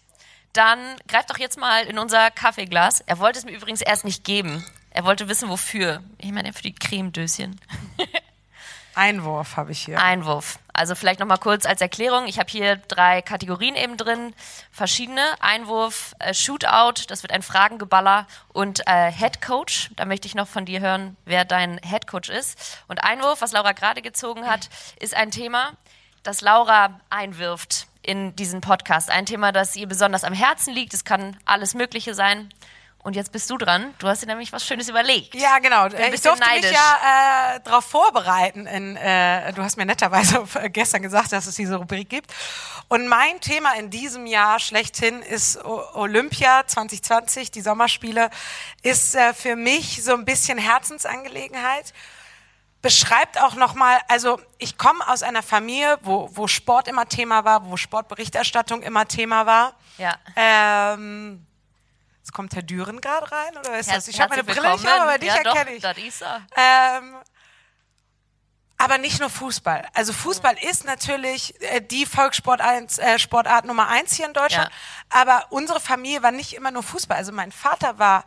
Dann greif doch jetzt mal in unser Kaffeeglas. Er wollte es mir übrigens erst nicht geben. Er wollte wissen, wofür. Ich meine, für die Cremedöschen. Einwurf habe ich hier. Einwurf. Also vielleicht noch mal kurz als Erklärung. Ich habe hier drei Kategorien eben drin. Verschiedene. Einwurf, äh, Shootout, das wird ein Fragengeballer und äh, Head Coach. Da möchte ich noch von dir hören, wer dein Head Coach ist. Und Einwurf, was Laura gerade gezogen hat, ist ein Thema, das Laura einwirft in diesen Podcast. Ein Thema, das ihr besonders am Herzen liegt. Es kann alles Mögliche sein. Und jetzt bist du dran. Du hast dir nämlich was Schönes überlegt. Ja, genau. Ich durfte mich neidisch. ja äh, darauf vorbereiten. In, äh, du hast mir netterweise gestern gesagt, dass es diese Rubrik gibt. Und mein Thema in diesem Jahr schlechthin ist Olympia 2020, die Sommerspiele, ist äh, für mich so ein bisschen Herzensangelegenheit. Beschreibt auch nochmal, also ich komme aus einer Familie, wo, wo Sport immer Thema war, wo Sportberichterstattung immer Thema war. Ja. Ähm, jetzt kommt Herr Düren gerade rein, oder ist das? Ich habe meine Brille nicht, aber dich ja, erkenne doch, ich. Das ist er. Ähm, aber nicht nur Fußball. Also Fußball ist natürlich äh, die Volkssport eins, äh, Sportart Nummer eins hier in Deutschland. Aber unsere Familie war nicht immer nur Fußball. Also mein Vater war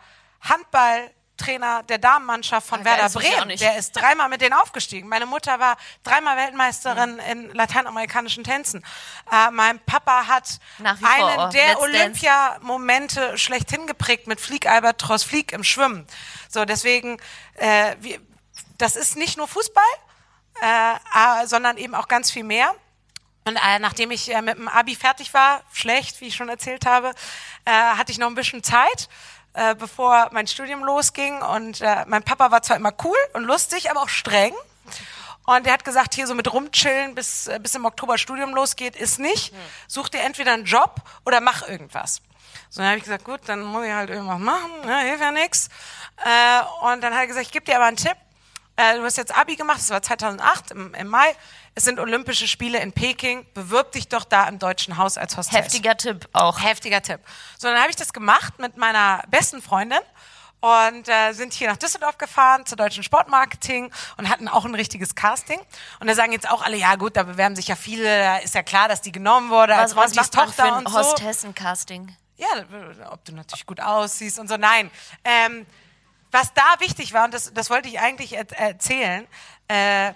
Handballtrainer der Damenmannschaft von geil, Werder Bremen. Der ist dreimal mit denen aufgestiegen. Meine Mutter war dreimal Weltmeisterin in lateinamerikanischen Tänzen. Äh, mein Papa hat wie vor, einen oh, der. Olympia-Momente schlechthin geprägt mit Flieg Albatros Flieg im Schwimmen. So, deswegen, äh, wir, das ist nicht nur Fußball, äh, äh, sondern eben auch ganz viel mehr. Und äh, nachdem ich äh, mit dem Abi fertig war, schlecht, wie ich schon erzählt habe, äh, hatte ich noch ein bisschen Zeit, äh, bevor mein Studium losging. Und äh, mein Papa war zwar immer cool und lustig, aber auch streng. Und er hat gesagt, hier so mit rumchillen, bis, äh, bis im Oktober Studium losgeht, ist nicht. Such dir entweder einen Job oder mach irgendwas. So, dann habe ich gesagt, gut, dann muss ich halt irgendwas machen, ne, hilft ja nix. Äh, und dann hat er gesagt, ich gebe dir aber einen Tipp. Äh, du hast jetzt Abi gemacht, das war 2008 im, im Mai. Es sind Olympische Spiele in Peking. Bewirb dich doch da im Deutschen Haus als Hostess. Heftiger Tipp auch. Heftiger Tipp. So, dann habe ich das gemacht mit meiner besten Freundin und äh, sind hier nach Düsseldorf gefahren zur deutschen Sportmarketing und hatten auch ein richtiges Casting. Und da sagen jetzt auch alle, ja gut, da bewerben sich ja viele, da ist ja klar, dass die genommen wurde als Was, was Montis macht man Tochter für ein und so. Hostessen-Casting? Ja, ob du natürlich gut aussiehst und so. Nein. Ähm, was da wichtig war, und das, das wollte ich eigentlich er erzählen, äh,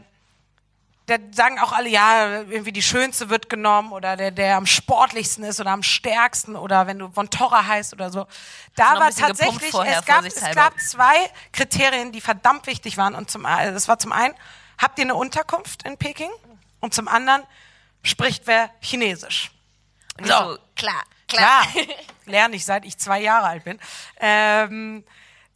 da sagen auch alle, ja, irgendwie die Schönste wird genommen oder der, der am sportlichsten ist oder am stärksten oder wenn du von Torra heißt oder so. Da war tatsächlich, vorher, es, gab, es gab zwei Kriterien, die verdammt wichtig waren. Und zum, äh, das war zum einen, habt ihr eine Unterkunft in Peking? Und zum anderen, spricht wer Chinesisch? Und ich so, klar, Klar, lerne ich, seit ich zwei Jahre alt bin. Ähm,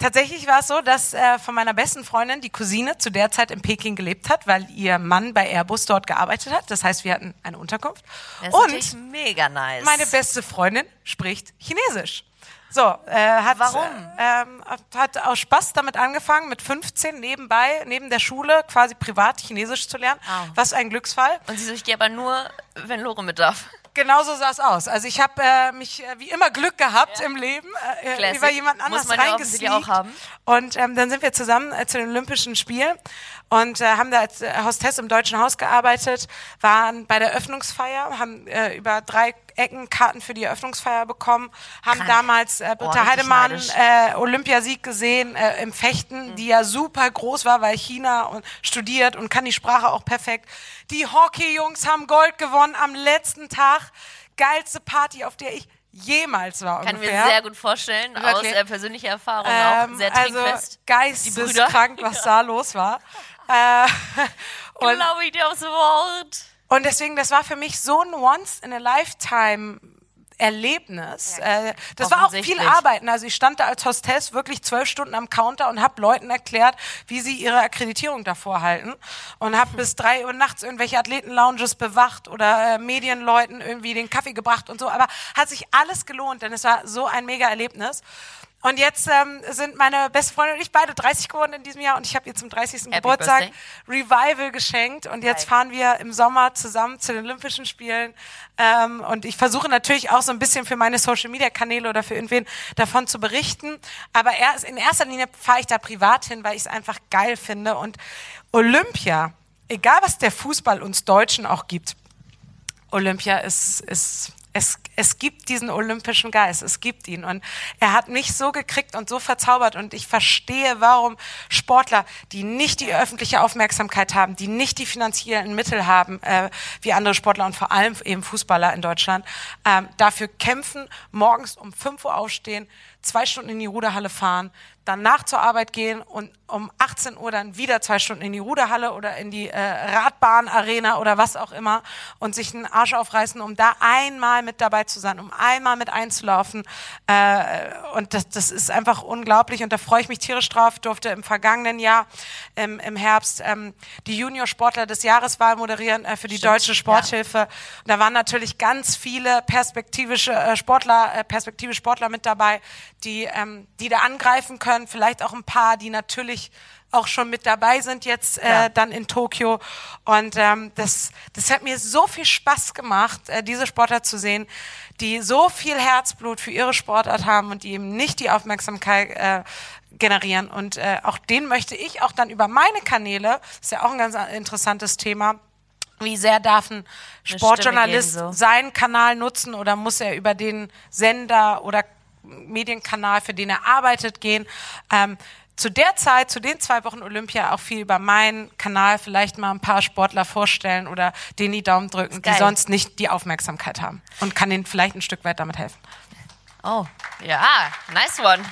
tatsächlich war es so, dass äh, von meiner besten Freundin die Cousine zu der Zeit in Peking gelebt hat, weil ihr Mann bei Airbus dort gearbeitet hat. Das heißt, wir hatten eine Unterkunft. Das ist Und mega nice. meine beste Freundin spricht Chinesisch. So, äh, hat, Warum? Äh, ähm, hat aus Spaß damit angefangen, mit 15 nebenbei, neben der Schule, quasi privat Chinesisch zu lernen. Au. Was ein Glücksfall. Und sie so, ich gehe aber nur, wenn Lore mit darf. Genau so sah es aus. Also ich habe äh, mich äh, wie immer Glück gehabt im Leben, äh, Classic. über jemand anders ja reingesneakt. haben. Und ähm, dann sind wir zusammen äh, zu den Olympischen Spielen und äh, haben da als äh, Hostess im Deutschen Haus gearbeitet, waren bei der Öffnungsfeier, haben äh, über drei Ecken Karten für die Eröffnungsfeier bekommen, haben Krank. damals äh, Oh, Britta richtig Heidemann äh, Olympiasieg gesehen äh, im Fechten, die ja super groß war, weil China und studiert und kann die Sprache auch perfekt. Die Hockey-Jungs haben Gold gewonnen am letzten Tag. Geilste Party, auf der ich jemals war Kann ungefähr. mir sehr gut vorstellen, aus Wirklich? äh, persönlicher Erfahrung Ähm, auch. Sehr also trinkfest. geisteskrank, was da los war. Äh, Und- Glaube ich dir aufs Wort. Und deswegen, das war für mich so ein Once in a Lifetime Erlebnis. Äh, das war auch viel. Arbeiten. Also ich stand da als Hostess wirklich zwölf Stunden am Counter und habe Leuten erklärt, wie sie ihre Akkreditierung davor halten und habe bis drei Uhr nachts irgendwelche Athletenlounges bewacht oder äh, Medienleuten irgendwie den Kaffee gebracht und so. Aber hat sich alles gelohnt, denn es war so ein mega Erlebnis. Und jetzt ähm, sind meine beste Freundin und ich beide 30 geworden in diesem Jahr und ich habe ihr zum 30. Happy Geburtstag Birthday. Revival geschenkt und jetzt fahren wir im Sommer zusammen zu den Olympischen Spielen ähm, und ich versuche natürlich auch so ein bisschen für meine Social Media Kanäle oder für irgendwen davon zu berichten, aber erst, in erster Linie fahre ich da privat hin, weil ich es einfach geil finde und Olympia, egal was der Fußball uns Deutschen auch gibt, Olympia ist, ist es, es gibt diesen olympischen Geist, es gibt ihn. Und er hat mich so gekriegt und so verzaubert. Und ich verstehe, warum Sportler, die nicht die öffentliche Aufmerksamkeit haben, die nicht die finanziellen Mittel haben, äh, wie andere Sportler und vor allem eben Fußballer in Deutschland, ähm, dafür kämpfen, morgens um 5 Uhr aufstehen, zwei Stunden in die Ruderhalle fahren, danach zur Arbeit gehen und um 18 Uhr dann wieder zwei Stunden in die Ruderhalle oder in die äh, Radbahnarena oder was auch immer und sich einen Arsch aufreißen, um da einmal mit dabei zu sein, um einmal mit einzulaufen. Äh, und das, das ist einfach unglaublich und da freue ich mich tierisch drauf. Durfte im vergangenen Jahr im, im Herbst ähm, die Junior-Sportler des Jahres-Wahl moderieren äh, für die Deutsche Sporthilfe. Und da waren natürlich ganz viele perspektivische äh, Sportler, äh, perspektive Sportler mit dabei, die, ähm, die da angreifen können. Vielleicht auch ein paar, die natürlich auch schon mit dabei sind jetzt äh, Ja. dann in Tokio. Und ähm, das, das hat mir so viel Spaß gemacht, äh, diese Sportler zu sehen, die so viel Herzblut für ihre Sportart haben und die eben nicht die Aufmerksamkeit äh, generieren. Und äh, auch den möchte ich auch dann über meine Kanäle, ist ja auch ein ganz interessantes Thema, wie sehr darf ein Sportjournalist so. seinen Kanal nutzen oder muss er über den Sender oder Medienkanal, für den er arbeitet, gehen? Ähm, zu der Zeit, zu den zwei Wochen Olympia, auch viel über meinen Kanal vielleicht mal ein paar Sportler vorstellen oder denen die Daumen drücken, die sonst nicht die Aufmerksamkeit haben und kann ihnen vielleicht ein Stück weit damit helfen. Oh, ja, nice one.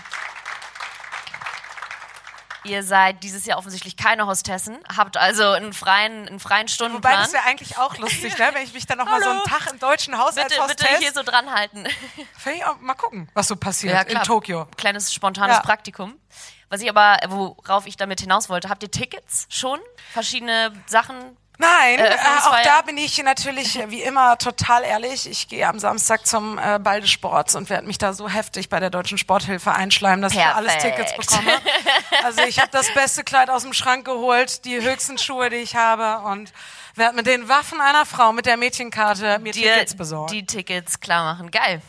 Ihr seid dieses Jahr offensichtlich keine Hostessen, habt also einen freien, einen freien Wobei Stundenplan. das wäre eigentlich auch lustig, ne? wenn ich mich dann noch mal so einen. Tag im deutschen Haus bitte, als bitte Hostess, hier so dranhalten. Mal gucken, was so passiert in Tokio. Kleines spontanes Ja. Praktikum. Was ich aber, worauf ich damit hinaus wollte, habt ihr Tickets schon? Verschiedene Sachen? Nein, äh, auch Eröffnungsfeier. da bin ich natürlich äh, wie immer total ehrlich. Ich gehe am Samstag zum äh, Ball des Sports und werde mich da so heftig bei der Deutschen Sporthilfe einschleimen, dass ich für alles Perfekt. Tickets bekomme. Also ich habe das beste Kleid aus dem Schrank geholt, die höchsten Schuhe, die ich habe und werde mit den Waffen einer Frau mit der Mädchenkarte mir dir Tickets besorgen. die Tickets klar machen. Geil.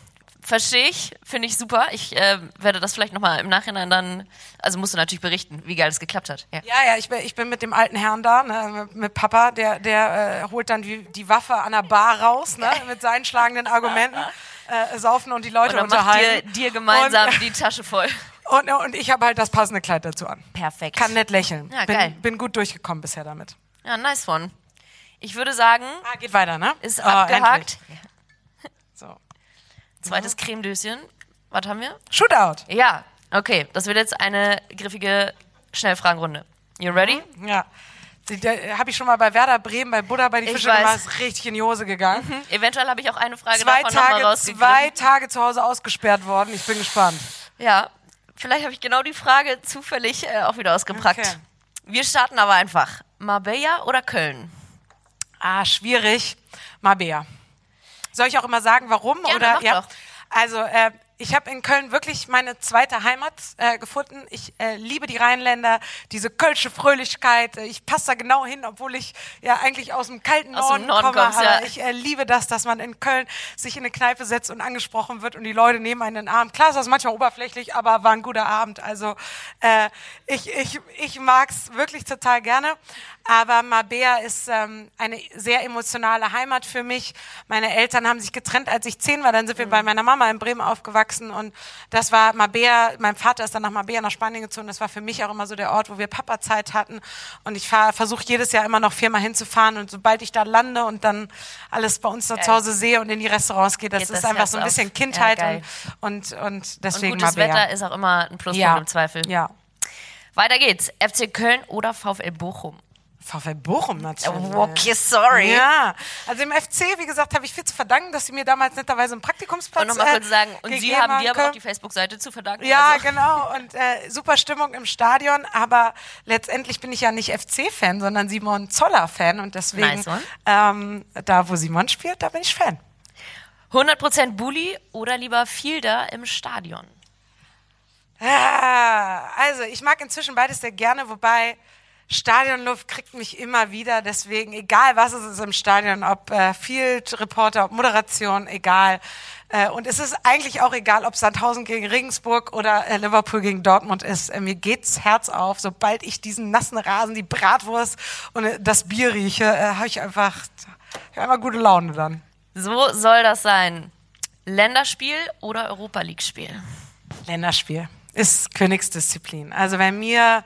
Verstehe ich, finde ich super. Ich äh, werde das vielleicht nochmal im Nachhinein dann, also musst du natürlich berichten, wie geil es geklappt hat. Ja. Ja, ja, ich bin, ich bin mit dem alten Herrn da, ne, mit, Papa, der, der äh, holt dann die, die Waffe an der Bar raus, ne, mit seinen schlagenden Argumenten, äh, saufen und die Leute Und dann macht dir, unterhalten. dir gemeinsam Und, die Tasche voll. und, und ich habe halt das passende Kleid dazu an. Perfekt. Kann nett lächeln. Ja, geil. bin, bin gut durchgekommen bisher damit. Ja, nice one. Ich würde sagen, Ah, geht weiter, ne? ist Ah, abgehakt. endlich. Zweites Cremedöschen. Was haben wir? Shootout. Ja, okay. Das wird jetzt eine griffige Schnellfragenrunde. You ready? Ja. Habe ich schon mal bei Werder Bremen, bei Buddha, bei die Ich Fische weiß. gemacht, ist richtig in die Hose gegangen. Eventuell habe ich auch eine Frage Zwei davon Tage, rausgegriffen. zwei Tage zu Hause ausgesperrt worden. Ich bin gespannt. Ja, vielleicht habe ich genau die Frage zufällig äh, auch wieder ausgepackt. Okay. Wir starten aber einfach. Marbella oder Köln? Ah, schwierig. Mabea. Soll ich auch immer sagen, warum? Gerne, oder ja. doch. Also äh, ich habe in Köln wirklich meine zweite Heimat äh, gefunden. Ich äh, liebe die Rheinländer, diese kölsche Fröhlichkeit. Äh, Ich passe da genau hin, obwohl ich ja eigentlich aus dem kalten Aus dem Norden, Norden komme. kommst, aber ja. ich äh, liebe das, dass man in Köln sich in eine Kneipe setzt und angesprochen wird und die Leute nehmen einen in den Arm. Klar ist das manchmal oberflächlich, aber war ein guter Abend. Also äh, ich, ich, ich mag's wirklich total gerne. Aber Mabea ist ähm, eine sehr emotionale Heimat für mich. Meine Eltern haben sich getrennt, als ich zehn war. Dann sind wir bei meiner Mama in Bremen aufgewachsen und das war Mabea. Mein Vater ist dann nach Mabea nach Spanien gezogen. Das war für mich auch immer so der Ort, wo wir Papa-Zeit hatten. Und ich versuche jedes Jahr immer noch viermal hinzufahren. Und sobald ich da lande und dann alles bei uns da zu Hause sehe und in die Restaurants gehe, das Geht ist das einfach Herz so ein auf. bisschen Ja, Kindheit geil. und, und, und Und deswegen gutes Mabea. Wetter ist auch immer ein Pluspunkt ja. im Zweifel. Ja. Weiter geht's. FC Köln oder VfL Bochum? VfL Bochum natürlich. Okay, sorry. Ja, also im FC, wie gesagt, habe ich viel zu verdanken, dass sie mir damals netterweise einen Praktikumsplatz Und nochmal äh, kurz sagen, und Sie haben dir aber auch die Facebook-Seite zu verdanken. Ja, also. genau. Und äh, super Stimmung im Stadion. Aber letztendlich bin ich ja nicht FC-Fan, sondern Simon Zoller-Fan. Und deswegen, Nice ähm, da wo Simon spielt, da bin ich Fan. 100% Bully oder lieber Fielder im Stadion? Ah, also, ich mag inzwischen beides sehr gerne, wobei Stadionluft kriegt mich immer wieder. Deswegen, egal was es ist im Stadion, ob äh, Field Reporter, ob Moderation, egal. Äh, und es ist eigentlich auch egal, ob Sandhausen gegen Regensburg oder äh, Liverpool gegen Dortmund ist. Äh, mir geht's Herz auf, sobald ich diesen nassen Rasen, die Bratwurst und äh, das Bier rieche, äh, habe ich einfach, hab einfach gute Laune dann. So soll das sein. Länderspiel oder Europa League-Spiel? Länderspiel ist Königsdisziplin. Also wenn mir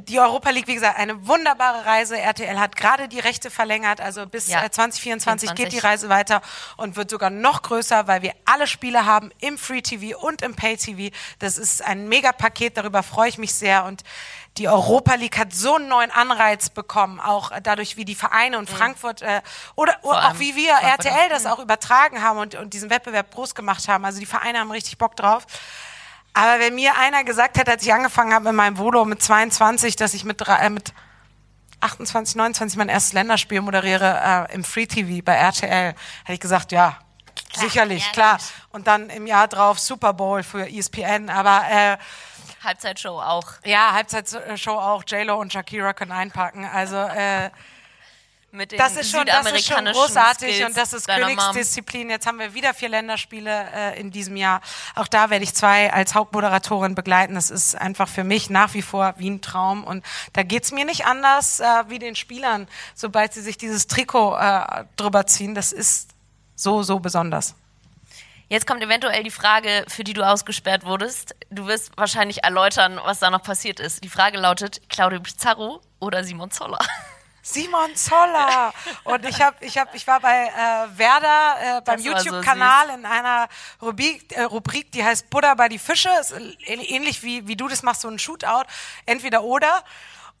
die Europa League, wie gesagt, eine wunderbare Reise. RTL hat gerade die Rechte verlängert, also bis Ja. äh, 2024 geht 24. die Reise weiter und wird sogar noch größer, weil wir alle Spiele haben im Free TV und im Pay TV. Das ist ein Mega-Paket, darüber freue ich mich sehr und die Europa League hat so einen neuen Anreiz bekommen, auch äh, dadurch, wie die Vereine und Frankfurt äh, oder, auch wie wir Frankfurt RTL das auch übertragen haben und, und diesen Wettbewerb groß gemacht haben. Also die Vereine haben richtig Bock drauf. Aber wenn mir einer gesagt hätte, als ich angefangen habe mit meinem Volo mit 22, dass ich mit, drei- äh, mit 28, 29 mein erstes Länderspiel moderiere äh, im Free TV bei RTL, hätte ich gesagt, ja, sicherlich, ja, klar. Und dann im Jahr drauf Super Bowl für ESPN. Aber äh, Halbzeitshow auch. ja, Halbzeitshow auch, J-Lo und Shakira können einpacken. Also äh, Mit den das ist schon, das ist schon großartig Skills und das ist. Königsdisziplin. Jetzt haben wir wieder vier Länderspiele äh, in diesem Jahr. Auch da werde ich zwei als Hauptmoderatorin begleiten. Das ist einfach für mich nach wie vor wie ein Traum und da geht's mir nicht anders äh, wie den Spielern, sobald sie sich dieses Trikot äh, drüber ziehen. Das ist so, so besonders. Jetzt kommt eventuell die Frage, für die du ausgesperrt wurdest. Du wirst wahrscheinlich erläutern, was da noch passiert ist. Die Frage lautet, Claudio Pizarro oder Simon Zoller? Simon Zoller. Und ich hab, ich hab, ich war bei äh, Werder äh, beim war so YouTube-Kanal in einer Rubrik, äh, Rubrik, die heißt Buddha bei die Fische. Ist äh, ähnlich wie, wie du das machst, so ein Shootout. Entweder oder.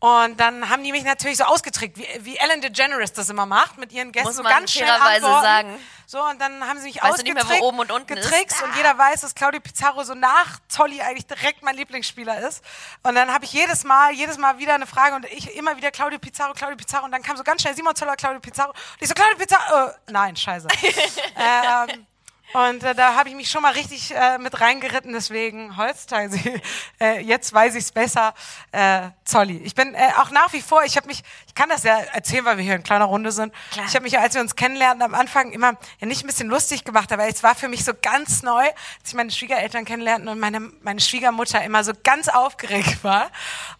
Und dann haben die mich natürlich so ausgetrickt, wie, wie Ellen DeGeneres das immer macht, mit ihren Gästen Muss so man ganz schnell antworten. sagen. So, und dann haben sie mich Weißt ausgetrickst, mehr, oben und unten getrickst und Ah. jeder weiß, dass Claudio Pizarro so nach Zolli eigentlich direkt mein Lieblingsspieler ist. Und dann habe ich jedes Mal, jedes Mal wieder eine Frage und ich immer wieder Claudio Pizarro, Claudio Pizarro und dann kam so ganz schnell Simon Zoller, Claudio Pizarro. Und ich so, Claudio Pizarro, äh, nein, scheiße. ähm, und äh, da habe ich mich schon mal richtig äh, mit reingeritten, deswegen Holstein. Äh, jetzt weiß ich es besser. Äh, Zolli. Ich bin äh, auch nach wie vor, ich habe mich, ich kann das ja erzählen, weil wir hier in kleiner Runde sind. Klar. Ich habe mich, ja, als wir uns kennenlernten, am Anfang immer ja nicht ein bisschen lustig gemacht, aber es war für mich so ganz neu, als ich meine Schwiegereltern kennenlernten und meine, meine Schwiegermutter immer so ganz aufgeregt war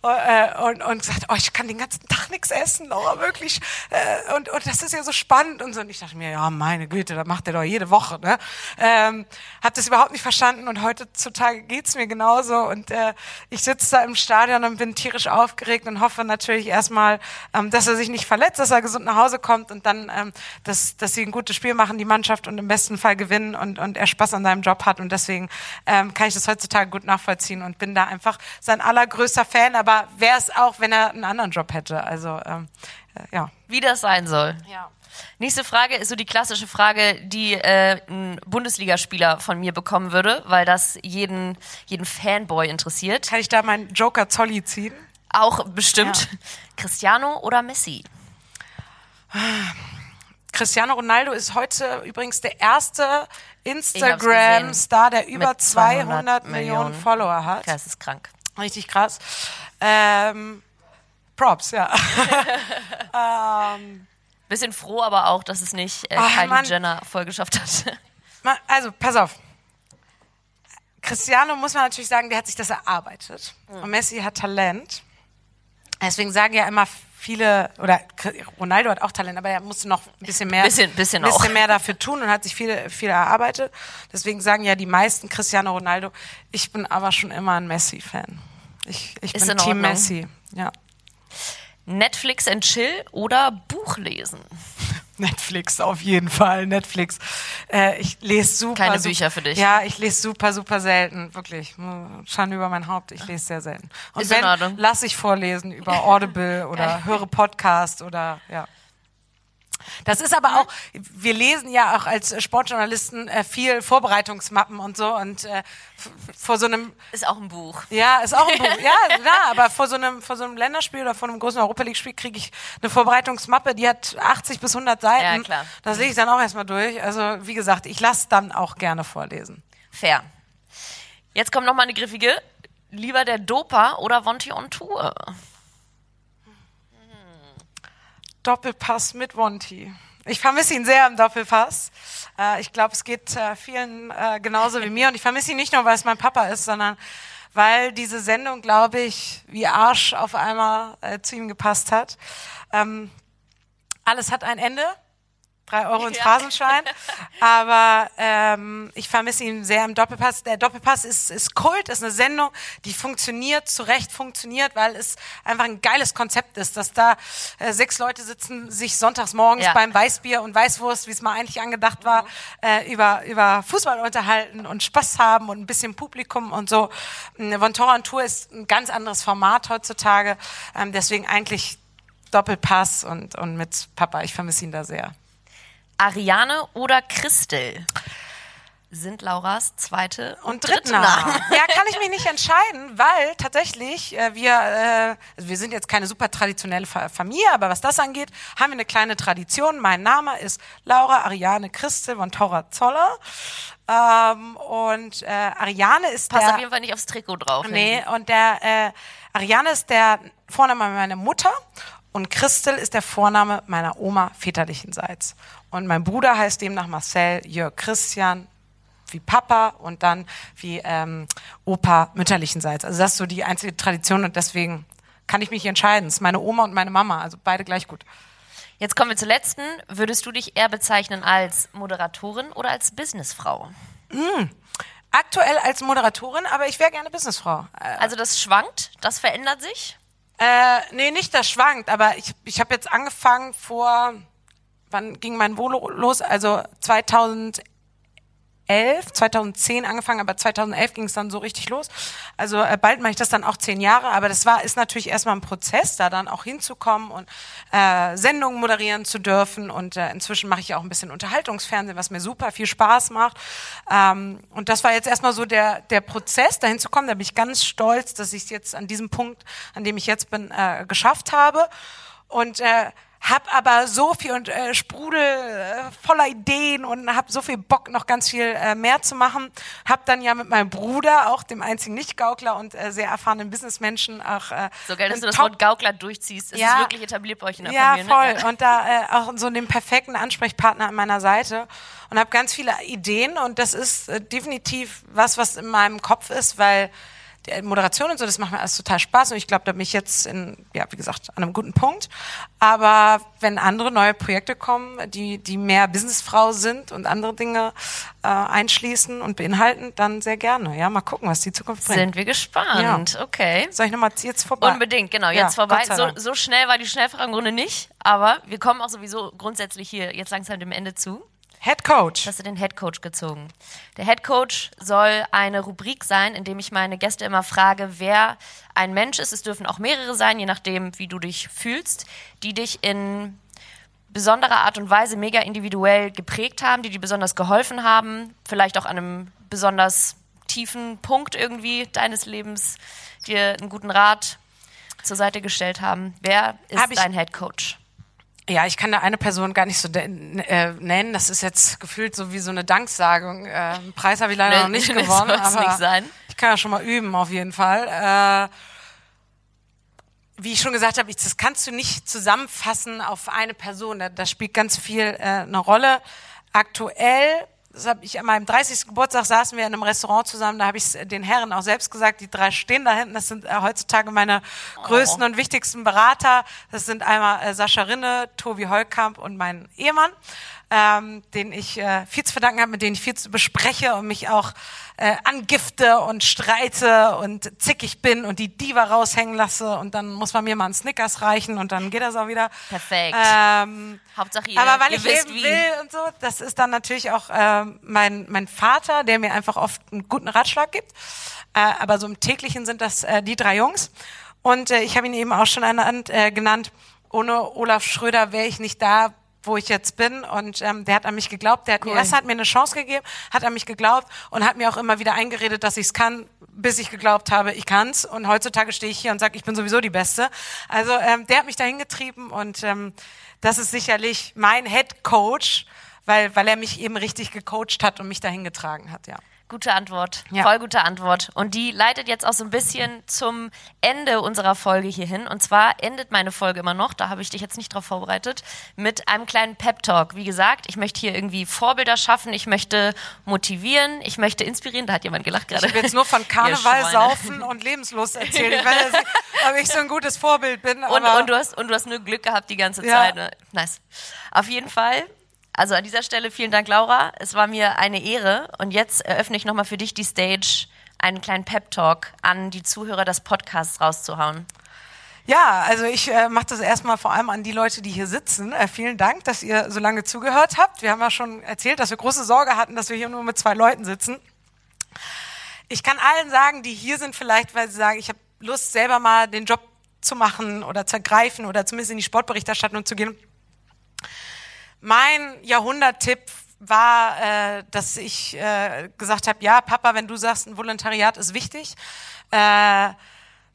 und, äh, und, und gesagt, oh, ich kann den ganzen Tag nichts essen, Laura, wirklich. Äh, und, und das ist ja so spannend und so. Und ich dachte mir, ja, meine Güte, das macht er doch jede Woche. Ne? Ähm, hab das überhaupt nicht verstanden und heutzutage geht's mir genauso. Und äh, ich sitze da im Stadion und bin tierisch aufgeregt und hoffe natürlich erstmal, ähm, dass er sich nicht verletzt, dass er gesund nach Hause kommt und dann, ähm, dass, dass sie ein gutes Spiel machen, die Mannschaft und im besten Fall gewinnen und, und er Spaß an seinem Job hat. Und deswegen ähm, kann ich das heutzutage gut nachvollziehen und bin da einfach sein allergrößter Fan, aber wäre es auch, wenn er einen anderen Job hätte. Also ähm, äh, ja. Wie das sein soll. Ja. Nächste Frage ist so die klassische Frage, die äh, ein Bundesligaspieler von mir bekommen würde, weil das jeden, jeden Fanboy interessiert. Kann ich da meinen Joker Zolli ziehen? Auch bestimmt. Ja. Cristiano oder Messi? Cristiano Ronaldo ist heute übrigens der erste. Instagram-Star, der über Mit 200, 200 Millionen Millionen. Follower hat. Das ist krank. Richtig krass. Ähm, Props, ja. Bisschen froh aber auch, dass es nicht äh, Kylie Mann. Jenner voll geschafft hat. Ma- Also, pass auf. Cristiano muss man natürlich sagen, der hat sich das erarbeitet. Und Messi hat Talent. Deswegen sagen ja immer viele, oder Ronaldo hat auch Talent, aber er musste noch ein bisschen mehr, Bisschen- bisschen bisschen mehr dafür tun und hat sich viel, viel erarbeitet. Deswegen sagen ja die meisten Cristiano Ronaldo. Ich bin aber schon immer ein Messi-Fan. Ich, ich Ist bin in Team. Messi. Ja. Netflix and Chill oder Buch lesen? Netflix, auf jeden Fall. Netflix. Äh, ich lese super. Keine super, Bücher für dich. Ja, ich lese super, super selten. Wirklich. Schande über mein Haupt. Ich lese sehr selten. Und Ist wenn, lass ich vorlesen über Audible oder höre Podcast oder ja. Das ist aber auch, wir lesen ja auch als Sportjournalisten äh, viel Vorbereitungsmappen und so und äh, vor so einem Ist auch ein Buch. ja, ist auch ein Buch. Ja, ja, aber vor so einem, vor so einem Länderspiel oder vor einem großen Europa League-Spiel kriege ich eine Vorbereitungsmappe, die hat 80 bis 100 Seiten. Ja, klar. Das lese ich dann auch erstmal durch. Also, wie gesagt, ich lasse dann auch gerne vorlesen. Fair. Jetzt kommt noch mal eine griffige. Lieber der Doper oder Vonti on Tour? Doppelpass mit Wonti. Ich vermisse ihn sehr im Doppelpass. Äh, ich glaube, es geht äh, vielen äh, genauso wie mir. Und ich vermisse ihn nicht nur, weil es mein Papa ist, sondern weil diese Sendung, glaube ich, wie Arsch auf einmal zu ihm gepasst hat. Ähm, alles hat ein Ende. Drei Euro ins Ja. Phrasenschwein. Aber ähm, ich vermisse ihn sehr im Doppelpass. Der Doppelpass ist, ist Kult, ist eine Sendung, die funktioniert, zu Recht funktioniert, weil es einfach ein geiles Konzept ist, dass da äh, sechs Leute sitzen, sich sonntags morgens Ja. beim Weißbier und Weißwurst, wie es mal eigentlich angedacht war, äh, über, über Fußball unterhalten und Spaß haben und ein bisschen Publikum und so. Eine Von Torra Tour ist ein ganz anderes Format heutzutage. Ähm, deswegen eigentlich Doppelpass und, und mit Papa. Ich vermisse ihn da sehr. Ariane oder Christel? Sind Lauras zweite und, Und dritten Namen. Ja, kann ich mich nicht entscheiden, weil tatsächlich äh, wir, äh, also wir sind jetzt keine super traditionelle Fa Familie, aber was das angeht, haben wir eine kleine Tradition. Mein Name ist Laura Ariane Christel von Torra Zoller. Ähm, und äh, Ariane ist Passt der... auf jeden Fall nicht aufs Trikot drauf. Nee, und der äh, Ariane ist der Vorname meiner Mutter und Christel ist der Vorname meiner Oma väterlichenseits. Und mein Bruder heißt demnach Marcel Jörg Christian wie Papa und dann wie ähm, Opa mütterlichenseits. Also das ist so die einzige Tradition und deswegen kann ich mich entscheiden. Es ist meine Oma und meine Mama, also beide gleich gut. Jetzt kommen wir zur letzten. Würdest du dich eher bezeichnen als Moderatorin oder als Businessfrau? Aktuell als Moderatorin, aber ich wäre gerne Businessfrau. Äh, Also das schwankt, das verändert sich. Äh, nee, nicht das schwankt, aber ich, ich habe jetzt angefangen vor, wann ging mein Volo los? Also 2011, 2010 angefangen, aber 2011 ging es dann so richtig los. Also äh, bald mache ich das dann auch zehn Jahre, aber das war ist natürlich erstmal ein Prozess, da dann auch hinzukommen und äh, Sendungen moderieren zu dürfen. Und äh, inzwischen mache ich auch ein bisschen Unterhaltungsfernsehen, was mir super viel Spaß macht. Ähm, und das war jetzt erstmal so der der Prozess, dahin zu kommen. Da bin ich ganz stolz, dass ich es jetzt an diesem Punkt, an dem ich jetzt bin, äh, geschafft habe. Und äh, hab aber so viel und äh, Sprudel äh, voller Ideen und hab so viel Bock, noch ganz viel äh, mehr zu machen. Hab dann ja mit meinem Bruder, auch dem einzigen Nicht-Gaukler und äh, sehr erfahrenen Businessmenschen, auch äh, So geil, dass du das Wort Gaukler durchziehst. Es Ja. ist wirklich etabliert bei euch in der ja, Familie. voll. Ne? Und da äh, auch so den perfekten Ansprechpartner an meiner Seite und habe ganz viele Ideen und das ist äh, definitiv was, was in meinem Kopf ist, weil die Moderation und so, das macht mir alles total Spaß und ich glaube, da bin ich jetzt in, ja, wie gesagt, an einem guten Punkt. Aber wenn andere neue Projekte kommen, die, die mehr Businessfrau sind und andere Dinge äh, einschließen und beinhalten, dann sehr gerne. Ja, mal gucken, was die Zukunft bringt. Sind wir gespannt. Okay. Soll ich nochmal jetzt vorbei? Unbedingt, genau. Ja, Jetzt vorbei. Gott sei So, so schnell war die Schnellfragenrunde nicht, aber wir kommen auch sowieso grundsätzlich hier jetzt langsam dem Ende zu. Head Coach. Hast du den Head Coach gezogen? Der Head Coach soll eine Rubrik sein, in dem ich meine Gäste immer frage, wer ein Mensch ist. Es dürfen auch mehrere sein, je nachdem, wie du dich fühlst, die dich in besonderer Art und Weise mega individuell geprägt haben, die dir besonders geholfen haben, vielleicht auch an einem besonders tiefen Punkt irgendwie deines Lebens dir einen guten Rat zur Seite gestellt haben. Wer ist Hab dein Head Coach? Ja, ich kann da eine Person gar nicht so äh, nennen. Das ist jetzt gefühlt so wie so eine Danksagung. Äh, einen Preis habe ich leider Nee, noch nicht gewonnen, aber nicht sein. ich kann ja schon mal üben auf jeden Fall. Äh, wie ich schon gesagt habe, ich, das kannst du nicht zusammenfassen auf eine Person. Da, da spielt ganz viel äh, eine Rolle. Aktuell, das habe ich an meinem 30. Geburtstag saßen wir in einem Restaurant zusammen, da habe ich den Herren auch selbst gesagt, die drei stehen da hinten, das sind äh, heutzutage meine größten und wichtigsten Berater. Das sind einmal äh, Sascha Rinne, Tobi Holkamp und mein Ehemann. ähm, den ich äh, viel zu verdanken habe, mit denen ich viel zu bespreche und mich auch äh, angifte und streite und zickig bin und die Diva raushängen lasse und dann muss man mir mal einen Snickers reichen und dann geht das auch wieder. Perfekt. Ähm, Hauptsache ihr, aber weil ihr ich wisst leben wie. will und so, das ist dann natürlich auch ähm, mein, mein Vater, der mir einfach oft einen guten Ratschlag gibt. Äh, aber so im täglichen sind das äh, die drei Jungs. Und äh, ich habe ihn eben auch schon ernannt, äh, genannt, ohne Olaf Schröder wäre ich nicht da, wo ich jetzt bin. Und ähm, der hat an mich geglaubt. Der hat mir Cool. erst hat mir eine Chance gegeben, hat an mich geglaubt und hat mir auch immer wieder eingeredet, dass ich es kann, bis ich geglaubt habe, ich kann's. Und heutzutage stehe ich hier und sage, ich bin sowieso die Beste. Also ähm, der hat mich dahin getrieben und ähm, das ist sicherlich mein Head Coach, weil, weil er mich eben richtig gecoacht hat und mich dahin getragen hat, ja. Gute Antwort, Ja. voll gute Antwort. Und die leitet jetzt auch so ein bisschen zum Ende unserer Folge hierhin. Und zwar endet meine Folge immer noch, da habe ich dich jetzt nicht drauf vorbereitet, mit einem kleinen Pep-Talk. Wie gesagt, ich möchte hier irgendwie Vorbilder schaffen, ich möchte motivieren, ich möchte inspirieren. Da hat jemand gelacht gerade. Ich will jetzt nur von Karneval. Saufen und Lebenslust erzählen. Ich weiß nicht, ob ich so ein gutes Vorbild bin. Und, und, du hast, und du hast nur Glück gehabt die ganze. Zeit. Ne? Nice. Auf jeden Fall. Also an dieser Stelle vielen Dank, Laura. Es war mir eine Ehre. Und jetzt eröffne ich nochmal für dich die Stage, einen kleinen Pep-Talk an die Zuhörer des Podcasts rauszuhauen. Ja, also ich äh, mache das erstmal vor allem an die Leute, die hier sitzen. Äh, vielen Dank, dass ihr so lange zugehört habt. Wir haben ja schon erzählt, dass wir große Sorge hatten, dass wir hier nur mit zwei Leuten sitzen. Ich kann allen sagen, die hier sind, vielleicht, weil sie sagen, ich habe Lust, selber mal den Job zu machen oder zu ergreifen oder zumindest in die Sportberichterstattung zu gehen. Mein Jahrhunderttipp war, äh, dass ich äh, gesagt habe, ja, Papa, wenn du sagst, ein Volontariat ist wichtig, äh,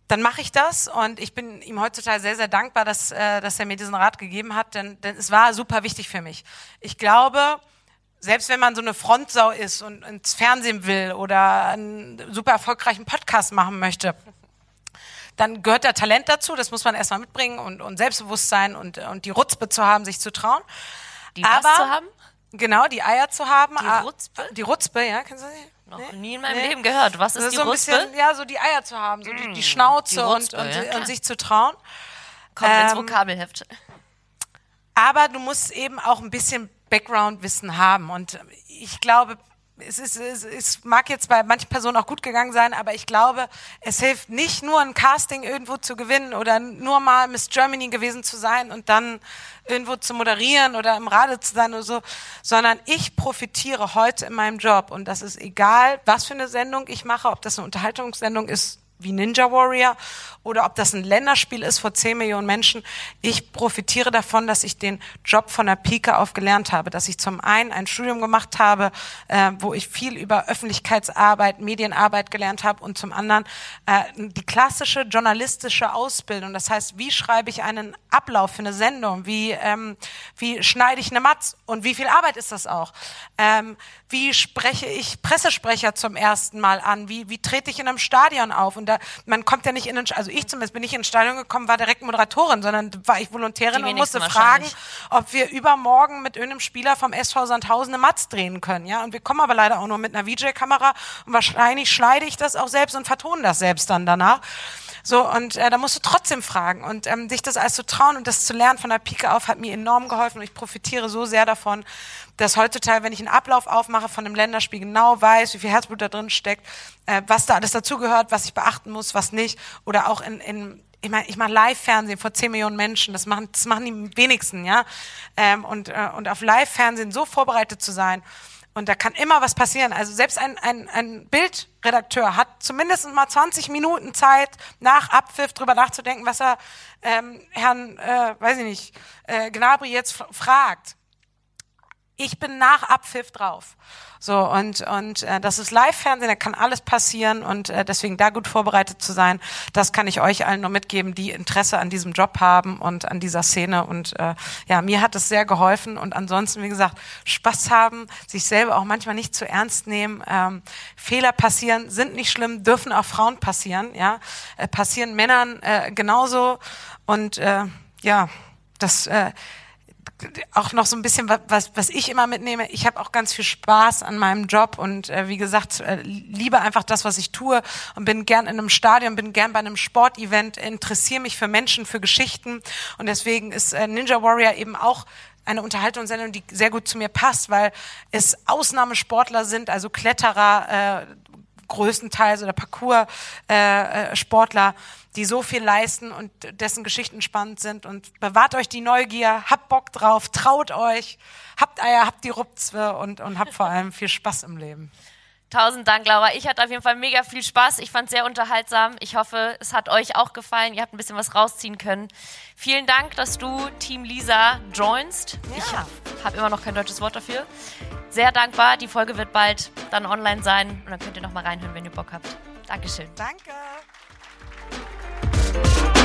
dann mache ich das und ich bin ihm heutzutage sehr, sehr dankbar, dass, äh, dass er mir diesen Rat gegeben hat, denn, denn es war super wichtig für mich. Ich glaube, selbst wenn man so eine Frontsau ist und ins Fernsehen will oder einen super erfolgreichen Podcast machen möchte, dann gehört da Talent dazu, das muss man erstmal mitbringen und, und Selbstbewusstsein und, und die Rutzpe zu haben, sich zu trauen. Die was Aber- zu haben? Genau, die Eier zu haben. Die Ah, Rutzpe? Die Rutzpe, ja, kennst du sie? Noch Nee? nie in meinem Nee. Leben gehört. Was ist, Das die so ein Ruspe? bisschen, ja, so die Eier zu haben, so die, die Schnauze die und, Rutzpe, und, ja, klar. und sich zu trauen. Kommt ins ähm, Vokabelheft. Aber du musst eben auch ein bisschen Background-Wissen haben. Und ich glaube, es, ist, es, es mag jetzt bei manchen Personen auch gut gegangen sein, aber ich glaube, es hilft nicht nur ein Casting irgendwo zu gewinnen oder nur mal Miss Germany gewesen zu sein und dann irgendwo zu moderieren oder im Radio zu sein oder so, sondern ich profitiere heute in meinem Job und das ist egal, was für eine Sendung ich mache, ob das eine Unterhaltungssendung ist wie Ninja Warrior oder ob das ein Länderspiel ist vor 10 Millionen Menschen. Ich profitiere davon, dass ich den Job von der Pike auf gelernt habe, dass ich zum einen ein Studium gemacht habe, äh, wo ich viel über Öffentlichkeitsarbeit, Medienarbeit gelernt habe und zum anderen äh, die klassische journalistische Ausbildung. Das heißt, wie schreibe ich einen Ablauf für eine Sendung? Wie, ähm, wie schneide ich eine Matz? Und wie viel Arbeit ist das auch? Ähm, wie spreche ich Pressesprecher zum ersten Mal an? Wie, wie trete ich in einem Stadion auf? Und da, man kommt ja nicht in ein, also ich zumindest bin nicht in Stadion gekommen, war direkt Moderatorin, sondern war ich Volontärin und musste fragen, ob wir übermorgen mit irgendeinem Spieler vom SV Sandhausen eine Matz drehen können, ja. Und wir kommen aber leider auch nur mit einer VJ-Kamera und wahrscheinlich schneide ich das auch selbst und vertone das selbst dann danach. So, und äh, da musst du trotzdem fragen. Und ähm, sich das alles zu trauen und das zu lernen von der Pike auf, hat mir enorm geholfen. Und ich profitiere so sehr davon, dass heutzutage, wenn ich einen Ablauf aufmache von einem Länderspiel, genau weiß, wie viel Herzblut da drin steckt, äh, was da alles dazugehört, was ich beachten muss, was nicht. Oder auch in, in ich meine, ich mache Live-Fernsehen vor 10 Millionen Menschen. Das machen, das machen die wenigsten, ja. Ähm, und, äh, und auf Live-Fernsehen so vorbereitet zu sein. Und da kann immer was passieren. Also selbst ein, ein, ein Bildredakteur hat zumindest mal 20 Minuten Zeit, nach Abpfiff drüber nachzudenken, was er ähm, Herrn, äh, weiß ich nicht, äh, Gnabry jetzt fragt. Ich bin nach Abpfiff drauf. So, und, und äh, das ist Live-Fernsehen, da kann alles passieren und äh, deswegen da gut vorbereitet zu sein, das kann ich euch allen nur mitgeben, die Interesse an diesem Job haben und an dieser Szene. Und äh, ja, mir hat es sehr geholfen und ansonsten, wie gesagt, Spaß haben, sich selber auch manchmal nicht zu ernst nehmen. Ähm, Fehler passieren, sind nicht schlimm, dürfen auch Frauen passieren, ja, äh, passieren Männern äh, genauso und äh, ja, das äh, auch noch so ein bisschen wa- was was ich immer mitnehme. Ich habe auch ganz viel Spaß an meinem Job und äh, wie gesagt äh, liebe einfach das, was ich tue und bin gern in einem Stadion, bin gern bei einem Sportevent, interessiere mich für Menschen, für Geschichten und deswegen ist äh, Ninja Warrior eben auch eine Unterhaltungssendung, die sehr gut zu mir passt, weil es Ausnahmesportler sind, also Kletterer, äh, größtenteils oder Parcours-Sportler, äh, die so viel leisten und dessen Geschichten spannend sind. Und bewahrt euch die Neugier, habt Bock drauf, traut euch, habt Eier, habt die Rupzwe und, und habt vor allem viel Spaß im Leben. Tausend Dank, Laura. Ich hatte auf jeden Fall mega viel Spaß. Ich fand es sehr unterhaltsam. Ich hoffe, es hat euch auch gefallen. Ihr habt ein bisschen was rausziehen können. Vielen Dank, dass du Team Lisa joinst. Ja. Ich habe immer noch kein deutsches Wort dafür. Sehr dankbar. Die Folge wird bald dann online sein und dann könnt ihr noch mal reinhören, wenn ihr Bock habt. Dankeschön. Danke. Bye.